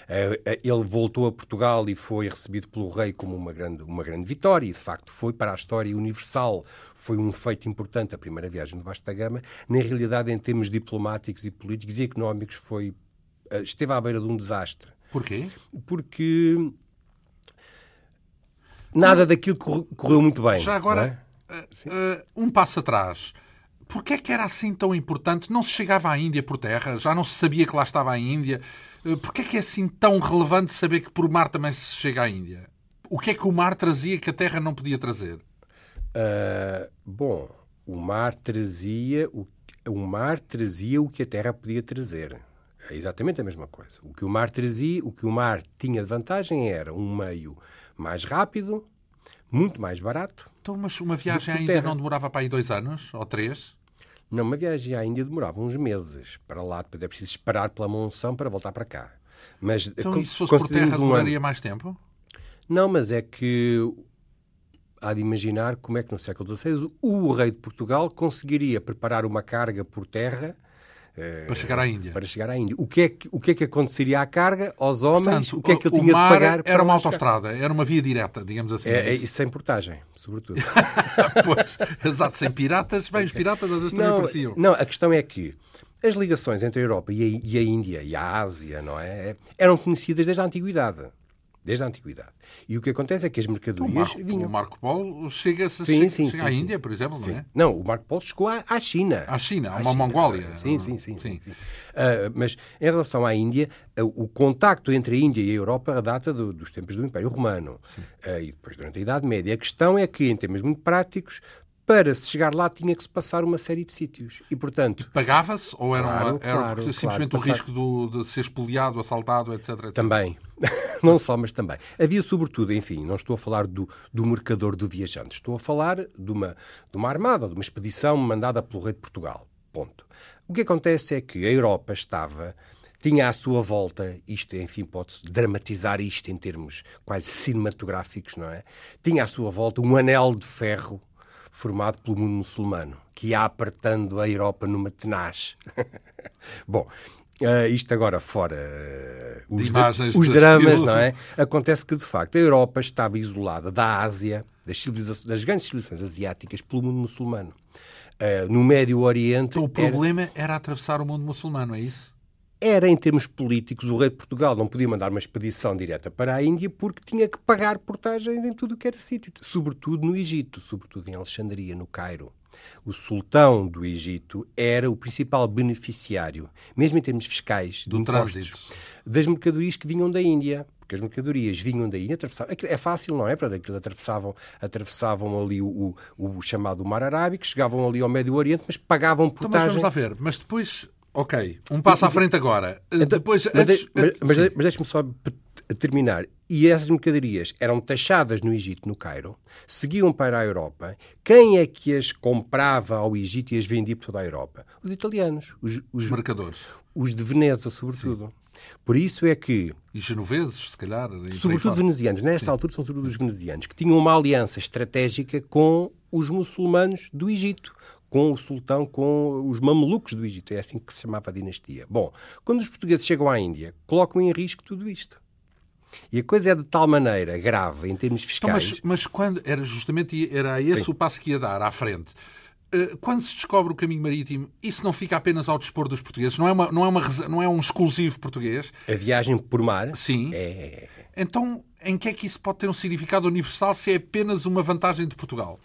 Speaker 2: Uh, ele voltou a Portugal e foi recebido pelo rei como uma grande, uma grande vitória, e de facto foi para a história universal. Foi um feito importante a primeira viagem do Vasta Gama. Na realidade, em termos diplomáticos e políticos e económicos, foi, esteve à beira de um desastre.
Speaker 1: Porquê?
Speaker 2: Porque nada daquilo correu muito bem.
Speaker 1: Já agora, é? uh, um passo atrás. Porquê é que era assim tão importante? Não se chegava à Índia por terra? Já não se sabia que lá estava a Índia? Uh, Porquê é que é assim tão relevante saber que por mar também se chega à Índia? O que é que o mar trazia que a terra não podia trazer?
Speaker 2: Uh, bom, o mar trazia o, o mar trazia o que a terra podia trazer. É exatamente a mesma coisa. O que o mar trazia, o que o mar tinha de vantagem era um meio mais rápido, muito mais barato.
Speaker 1: Então, mas uma viagem à Índia não demorava para aí dois anos ou três?
Speaker 2: Não, uma viagem à Índia demorava uns meses para lá, depois é preciso esperar pela monção para voltar para cá.
Speaker 1: Mas, então, e se fosse por terra, demoraria um mais tempo?
Speaker 2: Não, mas é que há de imaginar como é que no século XVI o rei de Portugal conseguiria preparar uma carga por terra
Speaker 1: para chegar à Índia.
Speaker 2: Para chegar à Índia. O que é que, o que, é que aconteceria à carga, aos homens?
Speaker 1: Portanto,
Speaker 2: o que é que ele tinha
Speaker 1: de
Speaker 2: pagar?
Speaker 1: Era uma autostrada, era uma via direta, digamos assim.
Speaker 2: É, é, e sem portagem, sobretudo.
Speaker 1: pois, exato, sem piratas. Bem, os piratas às vezes também pareciam.
Speaker 2: Não, a questão é que as ligações entre a Europa e a, e a Índia e a Ásia, não é? Eram conhecidas desde a Antiguidade desde a antiguidade. E o que acontece é que as mercadorias o
Speaker 1: Marco,
Speaker 2: vinham.
Speaker 1: O Marco Polo chega, sim, chega, sim, chega sim, à Índia, por exemplo, não é?
Speaker 2: Não, o Marco Polo chegou à, à China.
Speaker 1: À China, à uma China. Mongólia.
Speaker 2: Sim, sim, sim. sim. Uh, mas em relação à Índia, uh, o contacto entre a Índia e a Europa data do, dos tempos do Império Romano. Uh, e depois durante a Idade Média. A questão é que, em termos muito práticos, para se chegar lá tinha que se passar uma série de sítios. E, portanto...
Speaker 1: Pagava-se? Ou era, claro, uma, era claro, simplesmente claro, o risco do, de ser espoliado, assaltado, etc, etc?
Speaker 2: Também. não só, mas também. Havia, sobretudo, enfim, não estou a falar do, do mercador do viajante. Estou a falar de uma, de uma armada, de uma expedição mandada pelo rei de Portugal. Ponto. O que acontece é que a Europa estava tinha à sua volta, isto, enfim, pode-se dramatizar isto em termos quase cinematográficos, não é? Tinha à sua volta um anel de ferro formado pelo mundo muçulmano, que ia apertando a Europa numa tenaz. Bom, Uh, isto agora fora uh, os, os dramas, estilo. não é? Acontece que, de facto, a Europa estava isolada da Ásia, das, das grandes civilizações asiáticas, pelo mundo muçulmano. Uh, no Médio Oriente.
Speaker 1: Então, o problema era... era atravessar o mundo muçulmano, é isso?
Speaker 2: Era, em termos políticos, o rei de Portugal não podia mandar uma expedição direta para a Índia porque tinha que pagar portagens em tudo o que era sítio, sobretudo no Egito, sobretudo em Alexandria, no Cairo. O sultão do Egito era o principal beneficiário, mesmo em termos fiscais,
Speaker 1: do trânsito,
Speaker 2: das mercadorias que vinham da Índia. porque as mercadorias vinham daí e atravessavam. É fácil, não é? Para daquilo atravessavam, atravessavam ali o, o, o, chamado Mar Arábico, chegavam ali ao Médio Oriente, mas pagavam portagem... Então,
Speaker 1: mas vamos lá ver. Mas depois, ok, um passo à frente agora.
Speaker 2: Então,
Speaker 1: depois,
Speaker 2: mas, antes, mas, mas, mas deixe-me só terminar. E essas mercadorias eram taxadas no Egito, no Cairo, seguiam para a Europa. Quem é que as comprava ao Egito e as vendia por toda a Europa? Os italianos. Os,
Speaker 1: os, os mercadores.
Speaker 2: Os de Veneza, sobretudo. Sim. Por isso é que.
Speaker 1: E genoveses, se calhar.
Speaker 2: Sobretudo venezianos. Nesta Sim. altura são sobretudo os venezianos, que tinham uma aliança estratégica com os muçulmanos do Egito, com o sultão, com os mamelucos do Egito. É assim que se chamava a dinastia. Bom, quando os portugueses chegam à Índia, colocam em risco tudo isto. E a coisa é de tal maneira grave em termos fiscais.
Speaker 1: Então, mas, mas, quando era justamente era esse Sim. o passo que ia dar à frente. Eh, quando se descobre o caminho marítimo, isso não fica apenas ao dispor dos portugueses? Não é, uma, não é, uma, não é um exclusivo português?
Speaker 2: A viagem por mar?
Speaker 1: Sim. É... Então, em que é que isso pode ter um significado universal se é apenas uma vantagem de Portugal?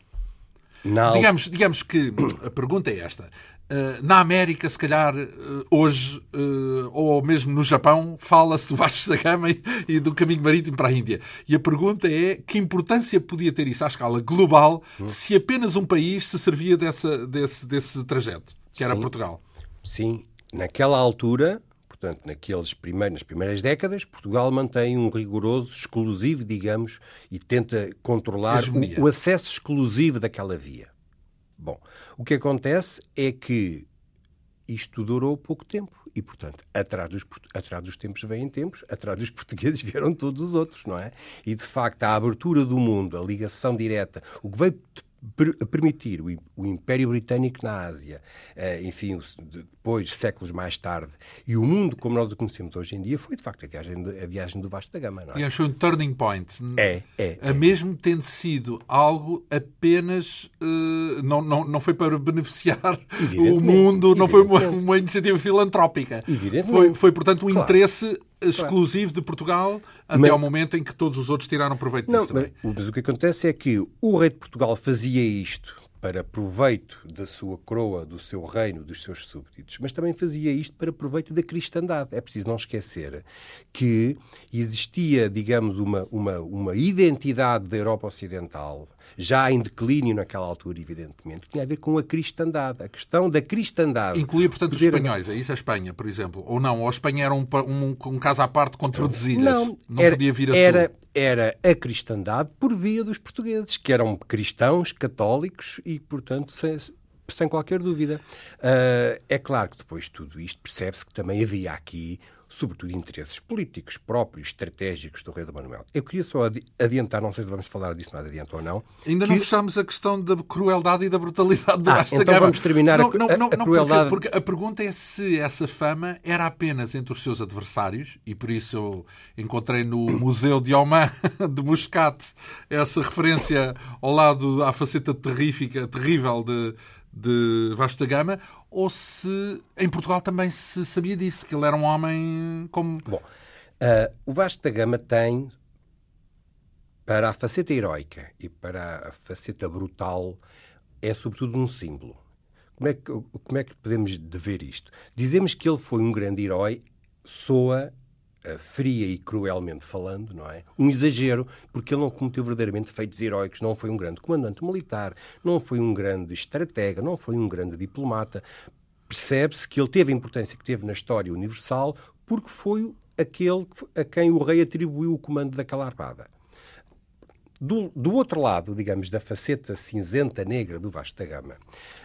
Speaker 1: Não. Digamos, digamos que a pergunta é esta. Eh, na América, se calhar, eh, hoje, eh, ou mesmo no Japão, fala-se do Vasco da Gama e do caminho marítimo para a Índia. E a pergunta é que importância podia ter isso à escala global se apenas um país se servia dessa, desse, desse trajeto, que era
Speaker 2: Sim.
Speaker 1: Portugal?
Speaker 2: Sim. Naquela altura, portanto, naqueles primeiros, nas primeiras décadas, Portugal mantém um rigoroso, exclusivo, digamos, e tenta controlar o, o acesso exclusivo daquela via. Bom, o que acontece é que isto durou pouco tempo e, portanto, atrás dos, atrás dos tempos vêm tempos, atrás dos portugueses vieram todos os outros, não é? E, de facto, a abertura do mundo, a ligação direta, o que veio permitir o Império Britânico na Ásia, eh, enfim, depois, séculos mais tarde, e o mundo como nós o conhecemos hoje em dia, foi de facto a viagem, a viagem do Vasco da Gama. Não é?
Speaker 1: E foi um turning point.
Speaker 2: É, é.
Speaker 1: A é. mesmo tendo sido algo apenas. Uh, não, não, não foi para beneficiar o mundo, não foi uma, uma iniciativa filantrópica. Foi, foi, portanto, um claro. interesse exclusivo de Portugal até mas, ao momento em que todos os outros tiraram proveito não, disso também.
Speaker 2: Mas, mas o que acontece é que o rei de Portugal fazia isto para proveito da sua coroa, do seu reino, dos seus súbditos, mas também fazia isto para proveito da cristandade. É preciso não esquecer que existia, digamos, uma, uma, uma identidade da Europa Ocidental, já em declínio naquela altura, evidentemente, que tinha a ver com a cristandade. A questão da cristandade.
Speaker 1: Incluía, portanto, poder... os espanhóis, é isso a Espanha, por exemplo? Ou não? Ou a Espanha era um, um, um caso à parte com Tordesilhas? Não, não era, podia vir a
Speaker 2: era? Era a cristandade por via dos portugueses, que eram cristãos, católicos e, portanto, sem, sem qualquer dúvida. Uh, é claro que depois de tudo isto percebe-se que também havia aqui sobretudo interesses políticos próprios, estratégicos do rei do Manuel. Eu queria só adiantar, não sei se vamos falar disso mais adiante ou não.
Speaker 1: Ainda que... não fechamos a questão da crueldade e da brutalidade do
Speaker 2: ah, então vamos terminar
Speaker 1: não,
Speaker 2: a, não, não,
Speaker 1: a, a crueldade. Porque, porque, a pergunta é se essa fama era apenas entre os seus adversários, e por isso eu encontrei no Museu de Oman de Muscat essa referência ao lado à faceta terrífica, terrível de de Vasco da Gama, ou se em Portugal também se sabia disso, que ele era um homem como.
Speaker 2: Bom, uh, o Vasco da Gama tem, para a faceta heroica e para a faceta brutal, é sobretudo um símbolo. Como é que, como é que podemos ver isto? Dizemos que ele foi um grande herói, soa fria e cruelmente falando, não é? Um exagero, porque ele não cometeu verdadeiramente feitos heróicos, não foi um grande comandante militar, não foi um grande estratega, não foi um grande diplomata. Percebe-se que ele teve a importância que teve na história universal porque foi aquele a quem o rei atribuiu o comando daquela armada. Do, do, outro lado, digamos, da faceta cinzenta negra do Vasco da Gama,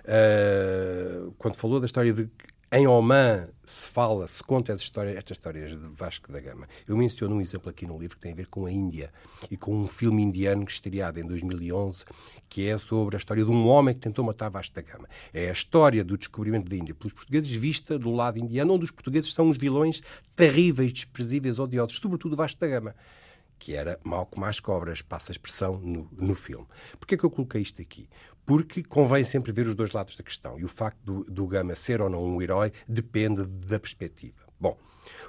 Speaker 2: uh, quando falou da história de em Oman se fala, se conta histórias, estas histórias de Vasco da Gama. Eu menciono um exemplo aqui no livro que tem a ver com a Índia e com um filme indiano que estreado em 2011, que é sobre a história de um homem que tentou matar Vasco da Gama. É a história do descobrimento da Índia pelos portugueses vista do lado indiano, onde os portugueses são os vilões terríveis, desprezíveis, odiosos, sobretudo Vasco da Gama que era mal como as cobras, passa a expressão no, no filme. Porquê é que eu coloquei isto aqui? Porque convém sempre ver os dois lados da questão. E o facto do, do Gama ser ou não um herói depende da perspectiva. Bom,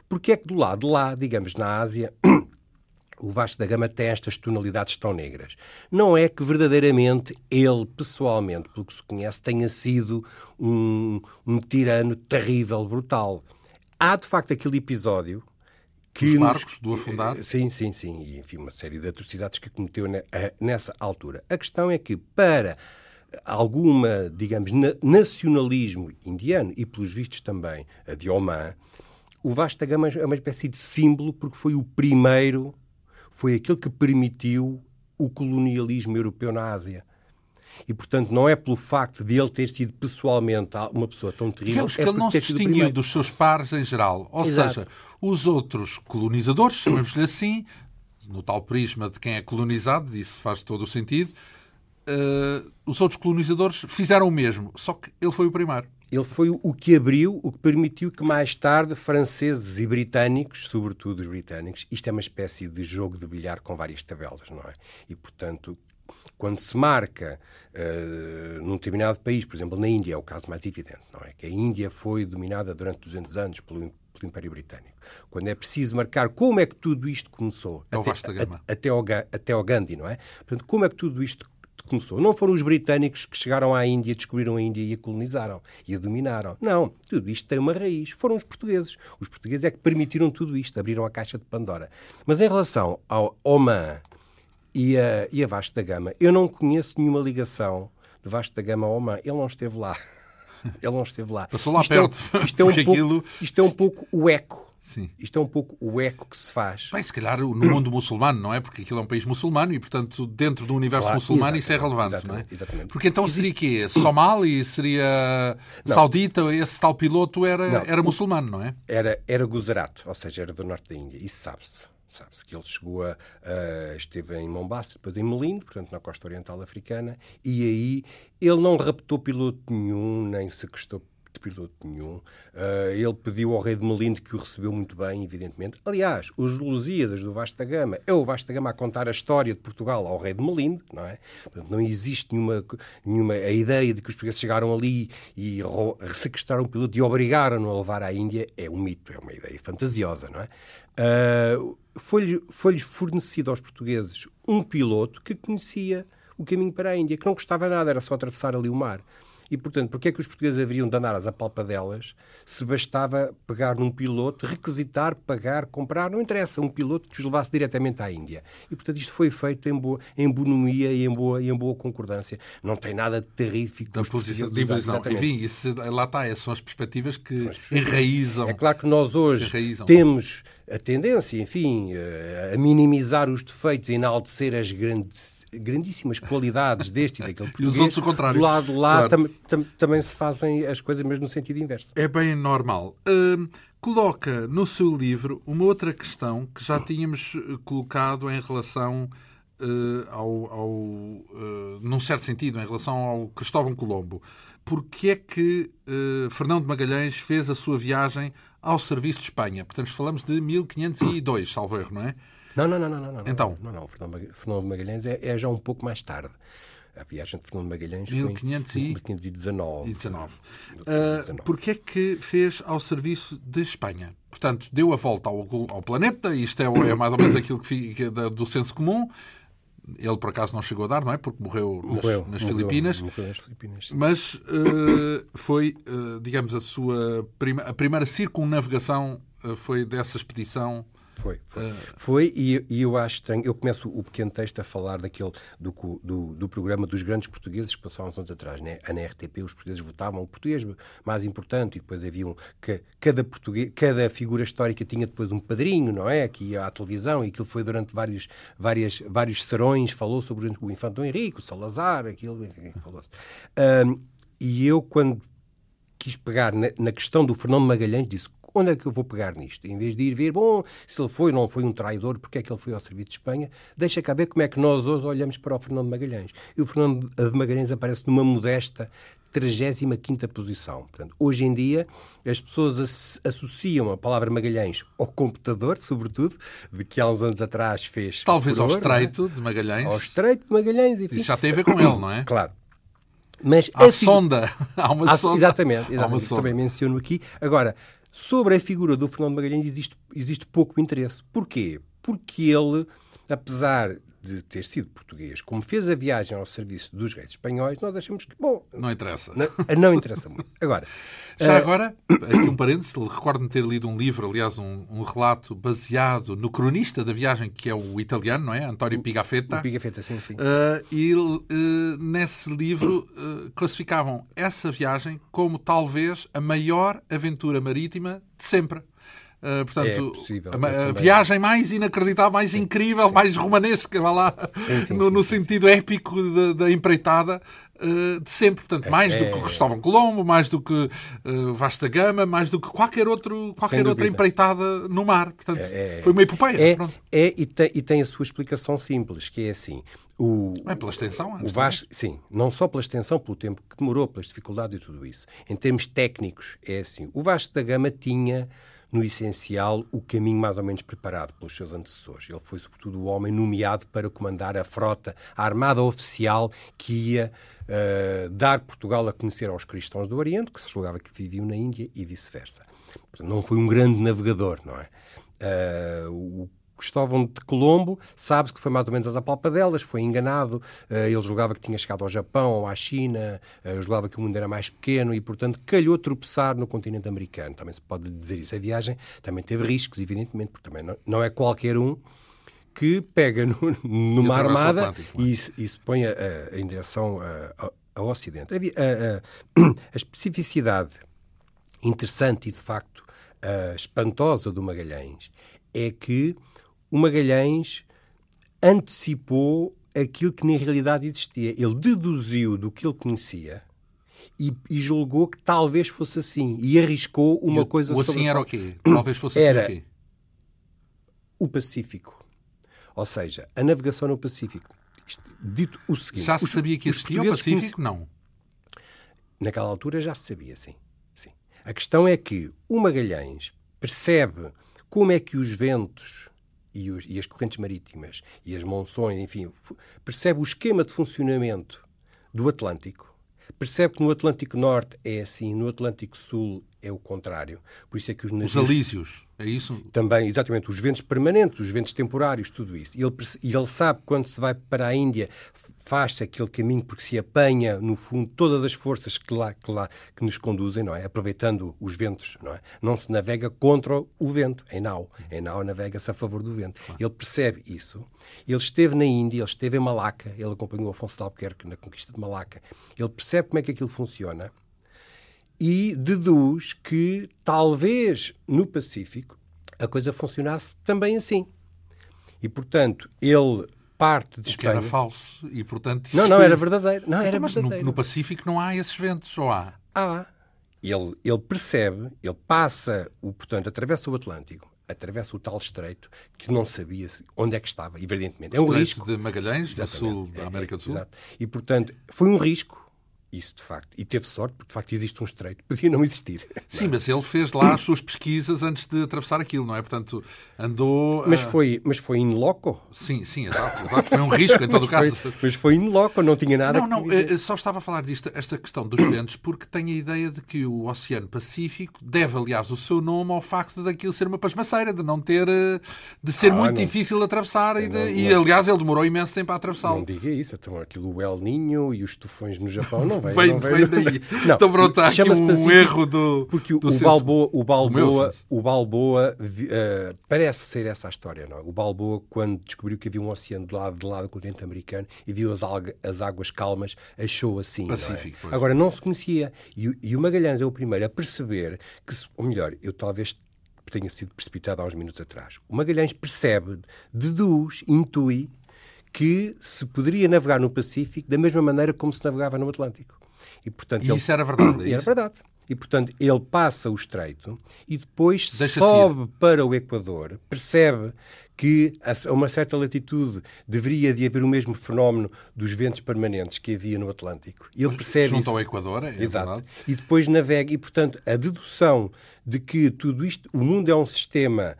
Speaker 2: porque é que do lado de lá, digamos na Ásia, o Vasco da Gama tem estas tonalidades tão negras. Não é que verdadeiramente ele, pessoalmente, pelo que se conhece, tenha sido um, um tirano terrível, brutal. Há, de facto, aquele episódio
Speaker 1: que Os barcos do afundar?
Speaker 2: Sim, sim, sim. E, enfim, uma série de atrocidades que cometeu nessa altura. A questão é que, para alguma, digamos, nacionalismo indiano e, pelos vistos, também a de Oman, o Vasta Gama é uma espécie de símbolo porque foi o primeiro, foi aquele que permitiu o colonialismo europeu na Ásia. E, portanto, não é pelo facto de ele ter sido pessoalmente uma pessoa tão terrível.
Speaker 1: Digamos que é ele não se distinguiu dos seus pares em geral. Ou Exato. seja, os outros colonizadores, chamemos-lhe assim, no tal prisma de quem é colonizado, isso faz todo o sentido, uh, os outros colonizadores fizeram o mesmo, só que ele foi o primeiro.
Speaker 2: Ele foi o que abriu, o que permitiu que mais tarde franceses e britânicos, sobretudo os britânicos, isto é uma espécie de jogo de bilhar com várias tabelas, não é? E, portanto, quando se marca uh, num determinado país, por exemplo, na Índia é o caso mais evidente, não é? Que a Índia foi dominada durante 200 anos pelo, pelo Império Britânico. Quando é preciso marcar como é que tudo isto começou,
Speaker 1: é até,
Speaker 2: a, até, ao, até ao Gandhi, não é? Portanto, como é que tudo isto começou. Não foram os britânicos que chegaram à Índia, descobriram a Índia e a colonizaram e a dominaram. Não, tudo isto tem uma raiz. Foram os portugueses. Os portugueses é que permitiram tudo isto, abriram a caixa de Pandora. Mas em relação ao Oman e a, e a Vasco da Gama. Eu não conheço nenhuma ligação de Vasco da Gama ao Oman. Ele não esteve lá. Ele não esteve lá.
Speaker 1: Passou lá isto perto.
Speaker 2: É, isto, é um pouco, aquilo... isto é um pouco o eco. Sim. Isto é um pouco o eco que se faz.
Speaker 1: Bem, se calhar no mundo muçulmano, não é? Porque aquilo é um país muçulmano e, portanto, dentro do universo claro, muçulmano isso é relevante, não é? Exatamente. Porque então seria quê? Somali? Seria não. saudita? Esse tal piloto era, não. era muçulmano, não é?
Speaker 2: Era, era Gujarat, ou seja, era do norte da Índia. Isso sabe-se. Sabe-se que ele chegou a, a, esteve em Mombasa, depois em Melindo, portanto na costa oriental africana, e aí ele não raptou piloto nenhum, nem sequestrou de piloto nenhum. Uh, ele pediu ao rei de Melindo que o recebeu muito bem, evidentemente. Aliás, os Lusíadas do Vasta Gama é o Vasta Gama a contar a história de Portugal ao rei de Melindo, não é? Portanto, não existe nenhuma, nenhuma a ideia de que os portugueses chegaram ali e sequestraram o piloto e obrigaram-no a levar à Índia. É um mito, é uma ideia fantasiosa, não é? Uh, foi-lhes foi fornecido aos portugueses um piloto que conhecia o caminho para a Índia, que não custava nada, era só atravessar ali o mar. E, portanto, porquê é que os portugueses haveriam de andar às apalpadelas se bastava pegar num piloto, requisitar, pagar, comprar, não interessa, um piloto que os levasse diretamente à Índia. E, portanto, isto foi feito em boa, em bonomia e em boa, e em boa concordância. Não tem nada de terrífico.
Speaker 1: Da posição de imposição. Enfim, isso, lá está, são as perspectivas que as perspectivas. enraizam.
Speaker 2: É claro que nós hoje temos a tendência, enfim, eh, a minimizar os defeitos, a enaltecer as grandes grandíssimas qualidades deste e daquele português.
Speaker 1: E os outros o contrário.
Speaker 2: Do lado de lá claro. tam, tam, também se fazem as coisas, mas no sentido inverso.
Speaker 1: É bem normal. Uh, coloca no seu livro uma outra questão que já tínhamos eh, colocado em relação uh, ao, ao uh, num certo sentido, em relação ao Cristóvão Colombo. Porque é que uh, Fernando Magalhães fez a sua viagem ao serviço de Espanha? Portanto, falamos de 1502, salvo erro, não é?
Speaker 2: Não, não, não, não. não
Speaker 1: então?
Speaker 2: Não, não. Fernando Magalhães é, é já um pouco mais tarde. A viagem de Fernando Magalhães 1500 foi em 1519. E 19.
Speaker 1: Uh, Porquê é que fez ao serviço de Espanha? Portanto, deu a volta ao, ao planeta, isto é, é, mais ou menos aquilo que fica do senso comum. Ele, por acaso, não chegou a dar, não é? Porque morreu, morreu nas, nas morreu, Filipinas.
Speaker 2: Morreu nas Filipinas.
Speaker 1: Mas uh, foi, uh, digamos, a sua prima, a primeira circunnavegação foi dessa expedição
Speaker 2: foi, foi. Uh... Foi, e, e, eu acho estranho. Eu começo o pequeno texto a falar daquele, do, do, do programa dos grandes portugueses que passaram uns anos atrás. Né? Na RTP, os portugueses votavam o português mais importante, e depois havia um, que, cada, português, cada figura histórica tinha depois um padrinho, não é? Que ia à televisão, e aquilo foi durante vários, várias, vários serões, falou sobre o Infante Henrique, o Salazar, aquilo, enfim, falou-se. Um, e eu, quando quis pegar na, na, questão do Fernando Magalhães, disse onde é que eu vou pegar nisto? Em vez de ir ver, bom, se ele foi ou não foi um traidor, porque é que ele foi ao Serviço de Espanha, deixa cá ver como é que nós hoje olhamos para o Fernando Magalhães. E o Fernando de Magalhães aparece numa modesta 35 posição. Portanto, hoje em dia, as pessoas associam a palavra Magalhães ao computador, sobretudo, de que há uns anos atrás fez.
Speaker 1: Talvez furor, ao é? Estreito é? de Magalhães.
Speaker 2: Ao Estreito de Magalhães, enfim.
Speaker 1: Isso já tem a ver com ele, não é?
Speaker 2: Claro.
Speaker 1: Mas a sonda. Há uma
Speaker 2: há,
Speaker 1: sonda.
Speaker 2: Exatamente, exatamente. Há uma sonda. também menciono aqui. Agora, Sobre a figura do Fernando Magalhães existe, existe pouco interesse. Porquê? Porque ele, apesar de ter sido português, como fez a viagem ao serviço dos reis espanhóis, nós achamos que, bom...
Speaker 1: Não interessa.
Speaker 2: Não, não interessa muito. Agora...
Speaker 1: Já uh... agora, aqui um parênteses, recordo-me ter lido um livro, aliás, um, um, relato baseado no cronista da viagem, que é o italiano, não é? António Pigafetta.
Speaker 2: O Pigafetta, sim, sim.
Speaker 1: Uh, e uh, nesse livro classificavam essa viagem como talvez a maior aventura marítima de sempre. Uh, portanto, é possível, a, a viagem mais inacreditável, mais sim, incrível, sim. mais romanesca, vá lá, sim, no, no sentido épico da, da empreitada uh, de sempre. Portanto, mais é, do que Cristóvão Colombo, mais do que uh, Vasta Gama, mais do que qualquer, outro, qualquer outra empreitada no mar. Portanto, é, é, foi uma epopeia.
Speaker 2: É, é e, tem, e tem a sua explicação simples, que é assim. O,
Speaker 1: é pela extensão,
Speaker 2: o Vasco, sim, não só pela extensão, pelo tempo que demorou, pelas dificuldades e tudo isso. Em termos técnicos, é assim. O Vasco da Gama tinha no essencial, o caminho mais ou menos preparado pelos seus antecessores. Ele foi, sobretudo, o homem nomeado para comandar a frota, a armada oficial que ia uh, dar Portugal a conhecer aos cristãos do Oriente, que se julgava que viviam na Índia, e vice-versa. Não foi um grande navegador, não é? Uh, o Cristóvão de Colombo sabe que foi mais ou menos as apalpadelas, foi enganado, eh, ele julgava que tinha chegado ao Japão ou à China, eh, julgava que o mundo era mais pequeno e, portanto, calhou tropeçar no continente americano. Também se pode dizer isso. A viagem também teve riscos, evidentemente, porque também não, é qualquer um que pega no, numa armada e, e, se põe a, a, em direção ao Ocidente. A, a, especificidade interessante e, de facto, espantosa do Magalhães é que o Magalhães antecipou aquilo que na realidade existia. Ele deduziu do que ele conhecia e, e julgou que talvez fosse assim e arriscou uma
Speaker 1: e
Speaker 2: coisa
Speaker 1: o assim sobre era o quê? Talvez fosse assim
Speaker 2: era
Speaker 1: o quê?
Speaker 2: O Pacífico. Ou seja, a navegação no Pacífico. Isto, dito o seguinte...
Speaker 1: Já se sabia que existia o Pacífico? Não.
Speaker 2: Naquela altura já se sabia, sim. sim. A questão é que o Magalhães percebe como é que os ventos e, os, e as correntes marítimas e as monções, enfim, percebe o esquema de funcionamento do Atlântico, percebe que no Atlântico Norte é assim, no Atlântico Sul é o contrário. Por isso é que os
Speaker 1: navios... Os alísios, é isso?
Speaker 2: Também, exatamente. Os ventos permanentes, os ventos temporários, tudo isso. E ele, ele sabe quando se vai para a Índia faz-se aquele caminho porque se apanha, no fundo, todas as forças que lá, que lá que nos conduzem, não é? Aproveitando os ventos, não é? Não se navega contra o vento, em nau. Em nau navega-se a favor do vento. Ele percebe isso. Ele esteve na Índia, ele esteve em Malaca, ele acompanhou Afonso de Albuquerque na conquista de Malaca. Ele percebe como é que aquilo funciona e deduz que talvez no Pacífico a coisa funcionasse também assim. E, portanto, ele parte de Espanha.
Speaker 1: Que era falso e, portanto...
Speaker 2: Não, não, era verdadeiro. Não, era
Speaker 1: então,
Speaker 2: mas
Speaker 1: verdadeiro. No, no, Pacífico não há esses ventos, ou há?
Speaker 2: Há. Ele, ele percebe, ele passa, o, portanto, atravessa o Atlântico, atravessa o tal estreito, que não sabia onde é que estava, evidentemente. É um risco.
Speaker 1: de Magalhães, no sul da América do Sul.
Speaker 2: Exato. E, portanto, foi um risco, isso, de facto. E teve sorte, porque de facto existe um estreito. Podia não existir.
Speaker 1: Sim, mas ele fez lá as suas pesquisas antes de atravessar aquilo, não é? Portanto, andou.
Speaker 2: Mas, foi, mas foi in loco?
Speaker 1: Sim, sim, exato. exato. Foi um risco, em todo o caso.
Speaker 2: Foi, mas foi in loco, não tinha nada
Speaker 1: Não, não, eh, só estava a falar disto, esta questão dos ventos, porque tenho a ideia de que o Oceano Pacífico deve, aliás, o seu nome ao facto daquilo ser uma pasmaceira, de não ter. Eh, de ser ah, muito não. difícil atravessar. E, de, não, e, aliás, ele demorou imenso tempo a atravessá-lo.
Speaker 2: Não diga isso, então aquilo, o El Ninho e os tufões no Japão não vem.
Speaker 1: vem,
Speaker 2: não
Speaker 1: vem, vem aí. Não, então pronto, há aqui um erro do.
Speaker 2: Porque o,
Speaker 1: do
Speaker 2: o Balboa, o Balboa, o Balboa uh, parece ser essa a história, não é? O Balboa, quando descobriu que havia um oceano do lado de lá do continente americano e viu as, as águas calmas, achou assim.
Speaker 1: Pacífico,
Speaker 2: não é? Agora, não se conhecia. E, e o Magalhães é o primeiro a perceber que, ou melhor, eu talvez tenha sido precipitado há uns minutos atrás. O Magalhães percebe, deduz, intui que se poderia navegar no Pacífico da mesma maneira como se navegava no Atlântico.
Speaker 1: E, portanto, e ele... isso era verdade?
Speaker 2: É era verdade. E, portanto, ele passa o estreito e depois sobe ir. para o Equador, percebe que a uma certa latitude deveria de haver o mesmo fenómeno dos ventos permanentes que havia no Atlântico.
Speaker 1: Ele percebe junto isso. ao Equador, é
Speaker 2: Exato.
Speaker 1: Verdade.
Speaker 2: E depois navega. E, portanto, a dedução de que tudo isto, o mundo é um sistema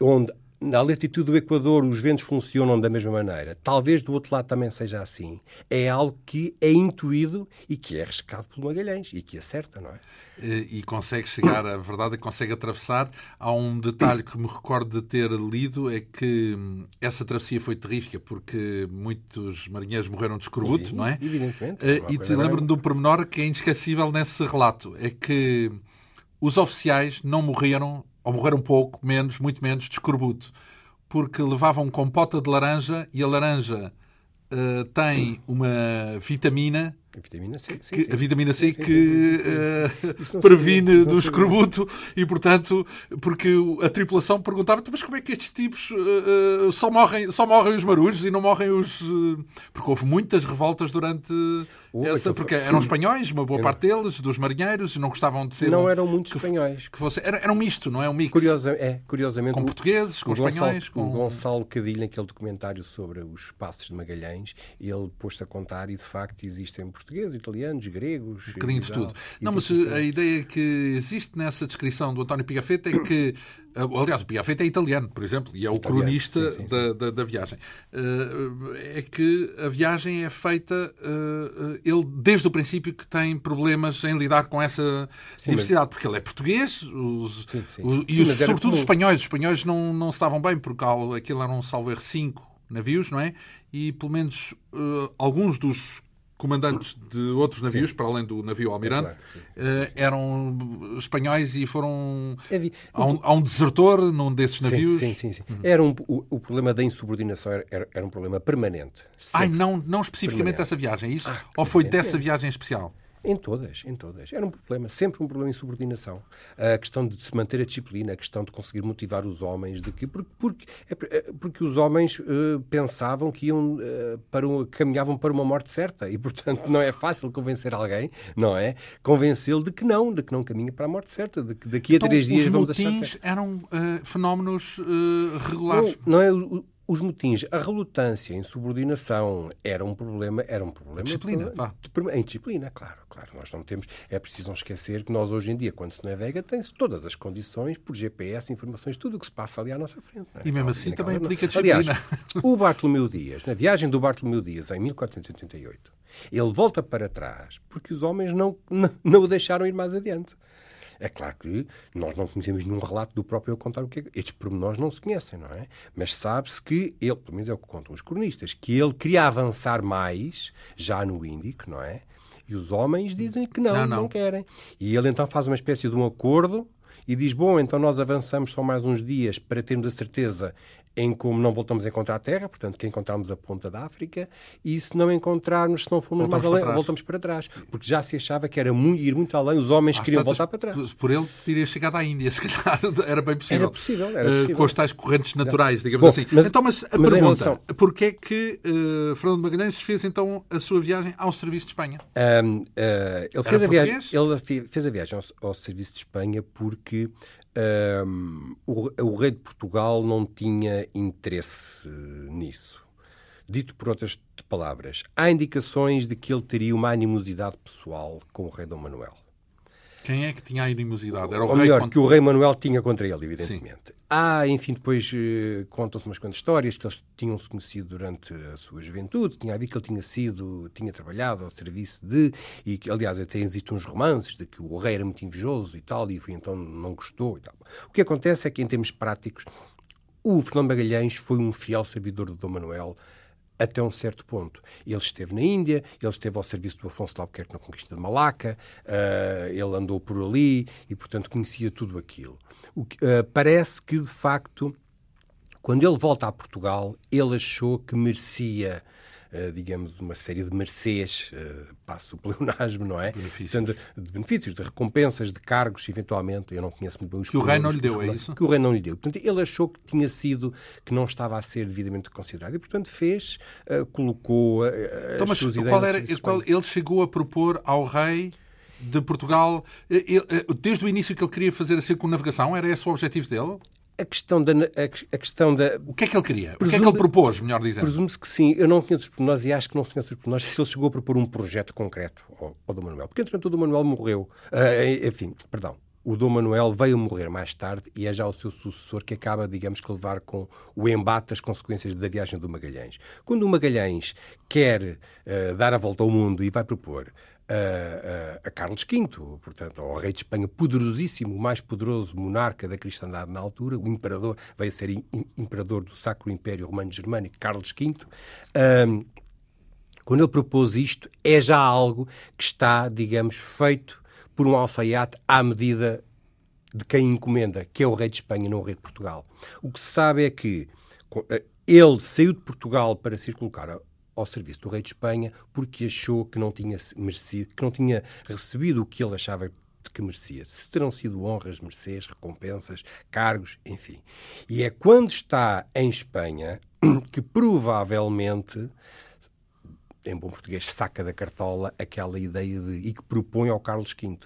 Speaker 2: onde na latitude do Equador os ventos funcionam da mesma maneira. Talvez do outro lado também seja assim. É algo que é intuído e que é arriscado pelo Magalhães e que acerta, não é?
Speaker 1: E consegue chegar, a verdade é que consegue atravessar. Há um detalhe que me recordo de ter lido, é que hum, essa travessia foi terrífica, porque muitos marinheiros morreram de escorbuto, não é?
Speaker 2: Evidentemente.
Speaker 1: Eh, e lembro-me de um pormenor que é inesquecível nesse relato, é que os oficiais não morreram, ou morreram pouco, menos, muito menos, de escorbuto, porque levavam compota de laranja e a laranja uh, tem uma vitamina
Speaker 2: a vitamina C, sim,
Speaker 1: que,
Speaker 2: sim.
Speaker 1: A vitamina C
Speaker 2: sim,
Speaker 1: que uh, previne do escorbuto e, portanto, porque a tripulação perguntava mas como é que estes tipos uh, só, morrem, só morrem os marujos e não morrem os... Porque houve muitas revoltas durante essa... Porque eram espanhóis, uma boa parte deles, dos marinheiros, e não gostavam de ser...
Speaker 2: Não um, eram muitos que, espanhóis.
Speaker 1: Que fosse, era, era um misto, não é? Um mix.
Speaker 2: Curiosa, é, curiosamente...
Speaker 1: Com portugueses, com espanhóis...
Speaker 2: Com... O Gonçalo Cadilho, naquele documentário sobre os passos de Magalhães, ele pôs-se a contar e, de facto, existem portugueses, italianos, gregos.
Speaker 1: Um bocadinho de tudo. Não, mas a ideia que existe nessa descrição do António Pigafetta é que. Aliás, o Pigafetta é italiano, por exemplo, e é o italiano, cronista sim, sim, sim. Da, da, da, viagem. É que a viagem é feita. Ele, desde o princípio, que tem problemas em lidar com essa diversidade, mas... porque ele é português os, os, e, os, sobretudo, os espanhóis. Os espanhóis não, não estavam bem, porque aquilo eram, salvo erro, cinco navios, não é? E pelo menos uh, alguns dos comandantes de outros navios, sim. para além do navio Almirante, é claro, eram espanhóis e foram. Há um, há um desertor num desses navios.
Speaker 2: Sim, sim, sim. sim. Uhum. Era um, o, o, problema da insubordinação era, era um problema permanente.
Speaker 1: Ai, não, não especificamente permanente. dessa viagem, é isso? Ah, Ou foi dessa viagem especial?
Speaker 2: Em todas, em todas. Era um problema, sempre um problema em subordinação. A questão de se manter a disciplina, a questão de conseguir motivar os homens, de que porque, porque, é, é, porque os homens uh, pensavam que iam uh, para um, caminhavam para uma morte certa e, portanto, não é fácil convencer alguém, não é? Convencê-lo de que não, de que não caminha para a morte certa, de que daqui a
Speaker 1: então,
Speaker 2: três dias vamos
Speaker 1: achar que... eram uh, fenómenos regulares.
Speaker 2: Não, não é os motins, a relutância, a insubordinação era um problema, era um problema.
Speaker 1: Disciplina,
Speaker 2: de, de, em disciplina, claro, claro. Nós não temos. É preciso não esquecer que nós hoje em dia, quando se navega, tem-se todas as condições por GPS, informações, tudo o que se passa ali à nossa frente.
Speaker 1: É? E mesmo assim também implica disciplina.
Speaker 2: Aliás, o Bartolomeu Dias, na viagem do Bartolomeu Dias em 1488, ele volta para trás porque os homens não, não, não o deixaram ir mais adiante. É claro que nós não conhecemos nenhum relato do próprio eu contar o que é. Estes pormenores não se conhecem, não é? Mas sabe-se que ele, pelo menos é o que contam os cronistas, que ele queria avançar mais já no Índico, não é? E os homens dizem que não, não, não. não querem. E ele então faz uma espécie de um acordo e diz: Bom, então nós avançamos só mais uns dias para termos a certeza em como não voltamos a encontrar a Terra, portanto, que encontramos a ponta da África, e se não encontrarmos, se não formos voltamos mais além, voltamos para trás. Porque já se achava que era muito, ir muito além, os homens queriam voltar para trás.
Speaker 1: Por ele teria chegado à Índia, se calhar era bem possível.
Speaker 2: Era possível, era possível. Uh,
Speaker 1: com as tais correntes naturais, digamos Bom, assim. Mas, então, mas a mas pergunta, relação... porquê é que uh, Fernando Magalhães fez então a sua viagem ao Serviço de Espanha?
Speaker 2: Um, uh, ele, fez a viagem, ele fez a viagem ao, ao Serviço de Espanha porque um, o, o, rei de Portugal não tinha interesse nisso. Dito por outras palavras, há indicações de que ele teria uma animosidade pessoal com o rei Dom Manuel.
Speaker 1: Quem é que tinha a animosidade? Era o
Speaker 2: Ou
Speaker 1: rei
Speaker 2: melhor, contra... que o rei Manuel tinha contra ele, evidentemente. Sim. Há, enfim, depois uh, contam-se umas quantas histórias que eles tinham-se conhecido durante a sua juventude, tinha havido que ele tinha sido, tinha trabalhado ao serviço de, e que, aliás, até existem uns romances de que o rei era muito invejoso e tal, e então não gostou e tal. O que acontece é que, em termos práticos, o Fernando Magalhães foi um fiel servidor de Dom Manuel, até um certo ponto. Ele esteve na Índia, ele esteve ao serviço do Afonso de Albuquerque na conquista de Malaca, uh, ele andou por ali e, portanto, conhecia tudo aquilo. Que, uh, parece que, de facto, quando ele volta a Portugal, ele achou que merecia eh, digamos, uma série de mercês, uh, passo o pleonasmo, não é?
Speaker 1: Benefícios.
Speaker 2: Portanto, de, de, benefícios, de recompensas, de cargos, eventualmente, eu não conheço muito bem os
Speaker 1: Que o rei não lhe deu, é isso?
Speaker 2: Que o rei não lhe deu. Portanto, ele achou que tinha sido, que não estava a ser devidamente considerado e, portanto, fez, uh, colocou uh,
Speaker 1: então, as mas suas qual Era, qual, ele chegou a propor ao rei de Portugal, desde o início que ele queria fazer a circunnavegação, era esse o objetivo dele?
Speaker 2: A questão da. A, questão da
Speaker 1: o que é que ele queria? Presume, o que é que ele propôs, melhor dizendo?
Speaker 2: Presume-se que sim. Eu não conheço os pormenores e acho que não se conhece os pormenores se ele chegou a propor um projeto concreto ao, ao do Manuel. Porque, entretanto, o do Manuel morreu. Uh, enfim, perdão. o Dom Manuel veio morrer mais tarde e é já o seu sucessor que acaba, digamos que, levar com o embate das consequências da viagem do Magalhães. Quando o Magalhães quer uh, dar a volta ao mundo e vai propor a, a, Carlos V, portanto, ao rei de Espanha poderosíssimo, o mais poderoso monarca da cristandade na altura, o imperador, veio a ser imperador do Sacro Império Romano Germânico, Carlos V. Um, quando ele propôs isto, é já algo que está, digamos, feito por um alfaiate à medida de quem encomenda, que é o rei de Espanha, não o rei de Portugal. O que se sabe é que eh, ele saiu de Portugal para se colocar ao serviço do rei de Espanha porque achou que não tinha merecido, que não tinha recebido o que ele achava que merecia. Se terão sido honras, mercês, recompensas, cargos, enfim. E é quando está em Espanha que provavelmente em bom português, saca da cartola aquela ideia de, e que propõe ao Carlos V.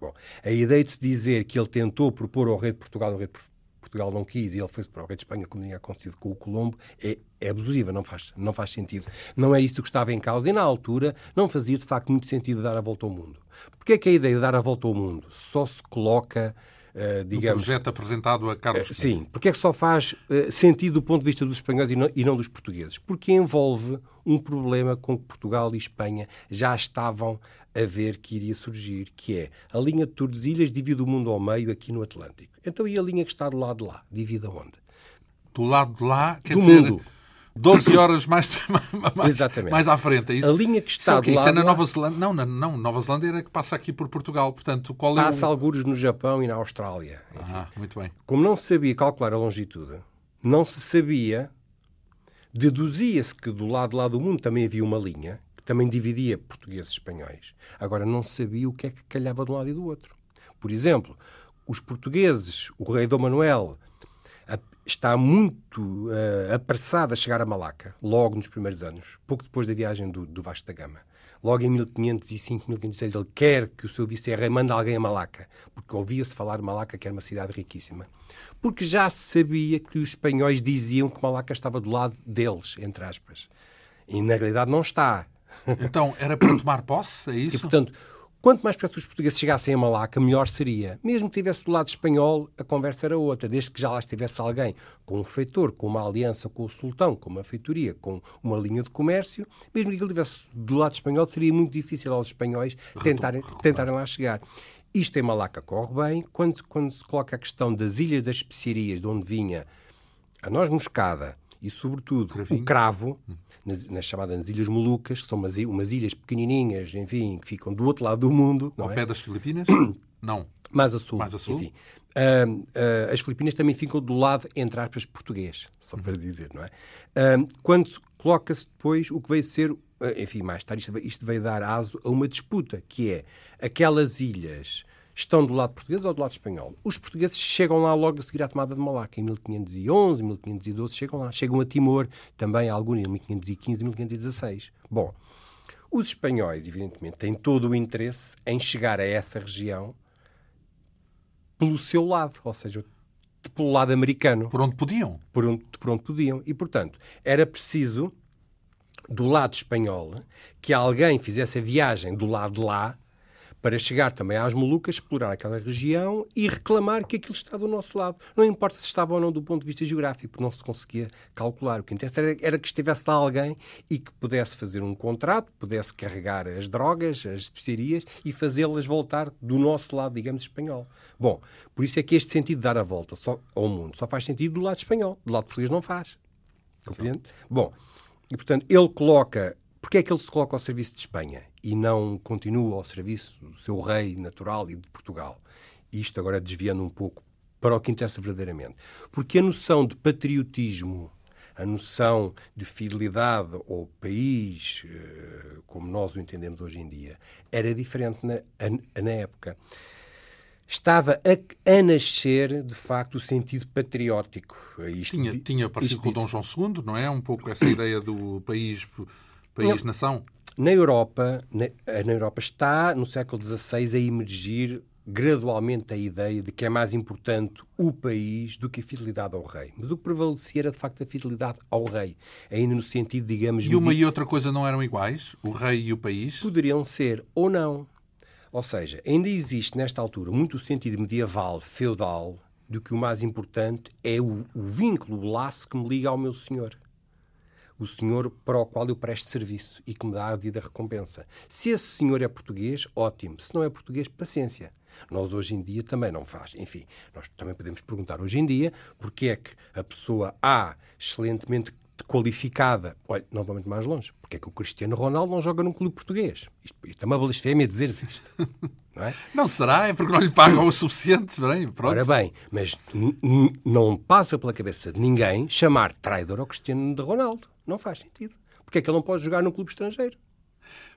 Speaker 2: Bom, a ideia de se dizer que ele tentou propor ao rei de Portugal, o rei de Portugal não quis e ele foi para o rei de Espanha, como tinha acontecido com o Colombo, é, é abusiva, não faz, não faz sentido. Não é isso que estava em causa e, na altura, não fazia de facto muito sentido dar a volta ao mundo. Porque é que a ideia de dar a volta ao mundo só se coloca Uh, digamos,
Speaker 1: o projeto apresentado a Carlos uh,
Speaker 2: Sim, porque é que só faz uh, sentido do ponto de vista dos espanhóis e não, e não, dos portugueses? Porque envolve um problema com que Portugal e Espanha já estavam a ver que iria surgir, que é a linha de Tordesilhas divide o mundo ao meio aqui no Atlântico. Então e a linha que está do lado de lá? Divide aonde?
Speaker 1: Do lado de lá, quer
Speaker 2: do
Speaker 1: dizer...
Speaker 2: Mundo.
Speaker 1: 12 horas mais, mais, mais à frente. É isso?
Speaker 2: A linha que está
Speaker 1: do
Speaker 2: lado...
Speaker 1: Isso é na Nova Zelândia? Não, na, não, Nova Zelândia era que passa aqui por Portugal. Portanto, qual é
Speaker 2: Passa
Speaker 1: o...
Speaker 2: algures no Japão e na Austrália.
Speaker 1: Ah, muito bem.
Speaker 2: Como não se sabia calcular a longitude, não se sabia, deduzia-se que do lado lá do mundo também havia uma linha, também dividia portugueses e espanhóis. Agora, não se sabia o que é que calhava de um lado e do outro. Por exemplo, os portugueses, o rei Dom Manuel está muito uh, apressado a chegar a Malaca, logo nos primeiros anos, pouco depois da viagem do, do Vasco da Gama. Logo em 1505, 1506, ele quer que o seu vice-rei mande alguém a Malaca, porque ouvia-se falar de Malaca, que era uma cidade riquíssima. Porque já sabia que os espanhóis diziam que Malaca estava do lado deles, entre aspas. E na realidade não está.
Speaker 1: Então, era para tomar posse, é isso?
Speaker 2: E, portanto, Quanto mais perto os portugueses chegassem a Malaca, melhor seria. Mesmo que tivesse do lado espanhol, a conversa era outra. Desde que já lá estivesse alguém com um feitor, com uma aliança com o sultão, com uma feitoria, com uma linha de comércio, mesmo que ele estivesse do lado espanhol, seria muito difícil aos espanhóis tentarem, tentarem lá chegar. Isto em Malaca corre bem. Quando, quando se coloca a questão das Ilhas das Especiarias, de onde vinha a noz moscada e, sobretudo, Cravinho. o cravo, hum nas, nas chamadas Ilhas Molucas, que são umas, umas, ilhas pequenininhas, enfim, que ficam do outro lado do mundo.
Speaker 1: Ao
Speaker 2: é?
Speaker 1: pé das Filipinas? não.
Speaker 2: Mais a sul.
Speaker 1: Mais a sul.
Speaker 2: Enfim. Uh, uh, as Filipinas também ficam do lado, entre aspas, português, só para dizer, não é? Uh, quando coloca-se depois o que veio ser, enfim, mais tarde, isto, isto veio dar aso a uma disputa, que é aquelas ilhas estão do lado português ou do lado espanhol. Os portugueses chegam lá logo a seguir à tomada de Malaca, em 1511, 1512, chegam lá. Chegam a Timor, também alguns em 1515 e 1516. Bom, os espanhóis, evidentemente, têm todo o interesse em chegar a essa região pelo seu lado, ou seja, pelo lado americano.
Speaker 1: Por onde podiam.
Speaker 2: Por onde, por onde podiam. E, portanto, era preciso, do lado espanhol, que alguém fizesse a viagem do lado de lá para chegar também às Molucas, explorar aquela região e reclamar que aquilo está do nosso lado. Não importa se estava ou não do ponto de vista geográfico, não se conseguia calcular. O que interessa era, era que estivesse lá alguém e que pudesse fazer um contrato, pudesse carregar as drogas, as especiarias e fazê-las voltar do nosso lado, digamos, espanhol. Bom, por isso é que este sentido de dar a volta só, ao mundo só faz sentido do lado espanhol. Do lado português não faz. Compreende? Bom, e portanto ele coloca Porquê é que ele se coloca ao serviço de Espanha e não continua ao serviço do seu rei natural e de Portugal? Isto agora desviando um pouco para o que interessa verdadeiramente. Porque a noção de patriotismo, a noção de fidelidade ao país, eh, como nós o entendemos hoje em dia, era diferente na, na época. Estava a, a, nascer, de facto, o sentido patriótico.
Speaker 1: Isto, tinha, tinha parecido com o Dom João II, não é? Um pouco essa ideia do país país-nação?
Speaker 2: Na Europa, na, na, Europa está, no século XVI, a emergir gradualmente a ideia de que é mais importante o país do que a fidelidade ao rei. Mas o que prevalecia era, de facto, a fidelidade ao rei. Ainda no sentido, digamos...
Speaker 1: E uma e outra coisa não eram iguais? O rei e o país?
Speaker 2: Poderiam ser ou não. Ou seja, ainda existe nesta altura muito o sentido medieval, feudal, do que o mais importante é o, o vínculo, o laço que me liga ao meu senhor o senhor para o qual eu presto serviço e que me dá a devida recompensa. Se esse senhor é português, ótimo. Se não é português, paciência. Nós hoje em dia também não faz. Enfim, nós também podemos perguntar hoje em dia porque é que a pessoa A, excelentemente qualificada, olha, não vamos mais longe, porque é que o Cristiano Ronaldo não joga num clube português? Isto, isto é uma blasfémia dizer isto.
Speaker 1: Não, é? não será? É porque não lhe pagam o suficiente. Bem, pronto.
Speaker 2: Ora bem, mas não passa pela cabeça de ninguém chamar traidor ao Cristiano de Ronaldo. Não faz sentido. Porque é que ele não pode jogar num clube estrangeiro?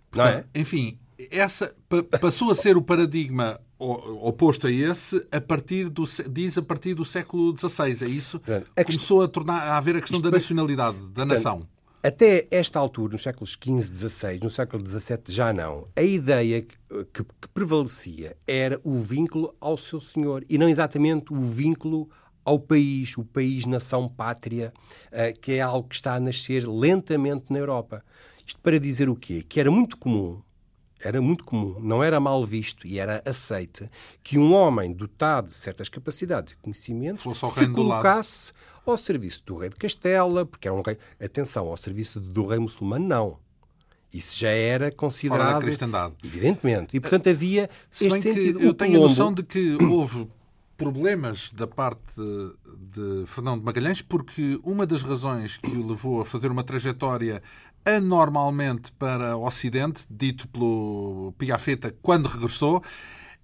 Speaker 1: Portanto, não é? Enfim, essa passou a ser o paradigma oposto a esse a partir do diz a partir do século XVI é isso portanto, a começou a tornar a haver a questão da nacionalidade da portanto, nação
Speaker 2: até esta altura nos séculos XV XVI no século XVII já não a ideia que, que, que prevalecia era o vínculo ao seu senhor e não exatamente o vínculo ao país, o país, nação, pátria, eh, que é algo que está a nascer lentamente na Europa. Isto para dizer o quê? Que era muito comum era muito comum, não era mal visto e era aceite que um homem dotado de certas capacidades e conhecimentos se colocasse ao serviço do rei de Castela, porque era um rei, atenção, ao serviço do rei muçulmano, não. Isso já era considerado. Fora
Speaker 1: da cristandade.
Speaker 2: Evidentemente. E, portanto, havia
Speaker 1: Se este sentido. Eu tenho a noção de que houve problemas da parte de Fernão de Magalhães, porque uma das razões que o levou a fazer uma trajetória anormalmente para o Ocidente, dito pelo Pigafetta quando regressou,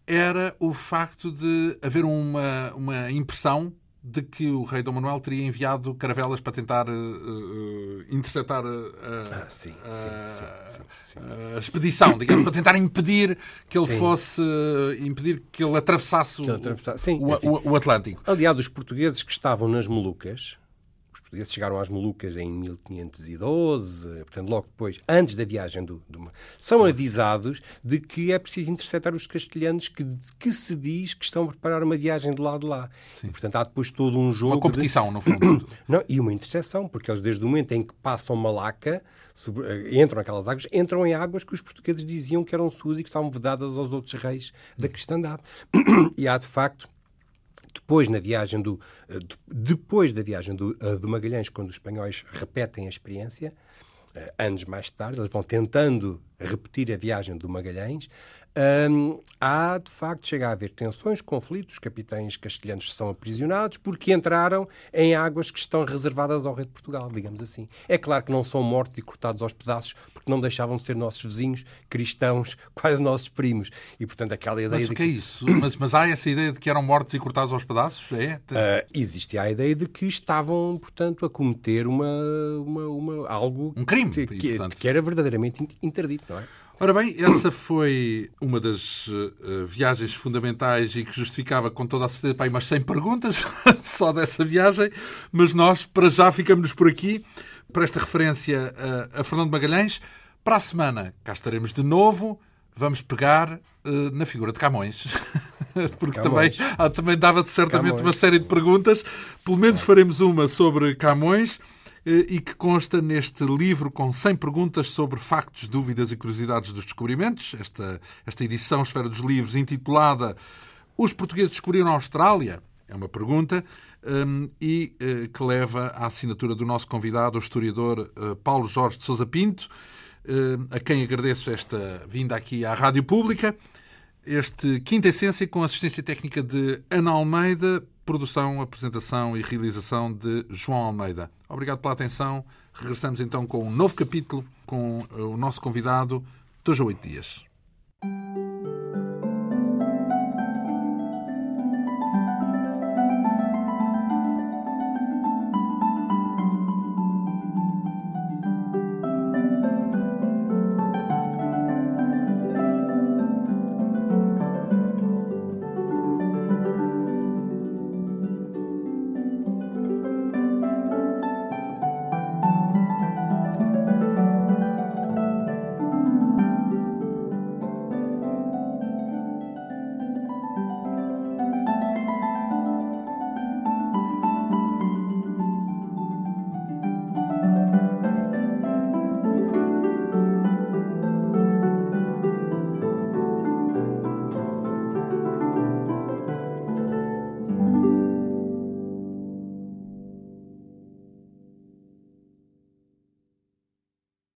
Speaker 1: era o facto de haver uma, uma impressão de que o rei Dom Manuel teria enviado caravelas para tentar uh, interceptar uh, ah, sim, sim, sim, a expedição, digamos, para tentar impedir que ele fosse, impedir que ele atravessasse, que ele atravessasse. O, o, o Atlântico.
Speaker 2: Aliás, os portugueses que estavam nas Molucas, portugueses chegaram às Molucas em 1512, portanto, logo depois, antes da viagem do, do são avisados de que é preciso interceptar os castelhanos que, que se diz que estão a preparar uma viagem do lado de lá. E, portanto, há depois todo um jogo.
Speaker 1: Uma competição, de... no fundo.
Speaker 2: Não, e uma interseção, porque eles, desde o momento em que passam Malaca, sobre, eh, entram naquelas águas, entram em águas que os portugueses diziam que eram suas e que estavam vedadas aos outros reis da cristandade. E há, de facto, depois, na viagem do, eh, depois da viagem do, eh, do Magalhães, quando os espanhóis repetem a experiência, eh, anos mais tarde, eles vão tentando repetir a viagem do Magalhães, há, de facto, chega a haver tensões, conflitos, capitães castelhanos são aprisionados porque entraram em águas que estão reservadas ao rei de Portugal, digamos assim. É claro que não são mortos e cortados aos pedaços porque não deixavam de ser nossos vizinhos, cristãos, quase nossos primos. E, portanto, aquela ideia
Speaker 1: mas
Speaker 2: de
Speaker 1: que... é isso? Mas, mas há essa ideia de que eram mortos e cortados aos pedaços? É?
Speaker 2: Uh, existe a ideia de que estavam, portanto, a cometer uma, uma, uma algo...
Speaker 1: Um crime!
Speaker 2: Que, que, portanto... que era verdadeiramente interdito, não é?
Speaker 1: Ora bem, essa foi uma das uh, viagens fundamentais e que justificava com toda a certeza para umas 100 perguntas só dessa viagem, mas nós para já ficamos por aqui para esta referência a, a Fernando Magalhães. Para a semana cá estaremos de novo. Vamos pegar uh, na figura de Camões, porque Camões. Também, ah, também dava certamente Camões. uma série de perguntas. Pelo menos faremos uma sobre Camões. Eh, e que consta neste livro com 100 perguntas sobre factos, dúvidas e curiosidades dos descobrimentos. Esta, esta edição Esfera dos Livros, intitulada Os Portugueses Descobriram a Austrália? É uma pergunta. Um, e uh, que leva à assinatura do nosso convidado, o historiador uh, Paulo Jorge de Sousa Pinto, a quem agradeço esta vinda aqui à Rádio Pública. Este Quinta Essência com assistência técnica de Ana Almeida, Produção, apresentação e realização de João Almeida. Obrigado pela atenção. Regressamos então com um novo capítulo com o nosso convidado, Tojo Oito Dias.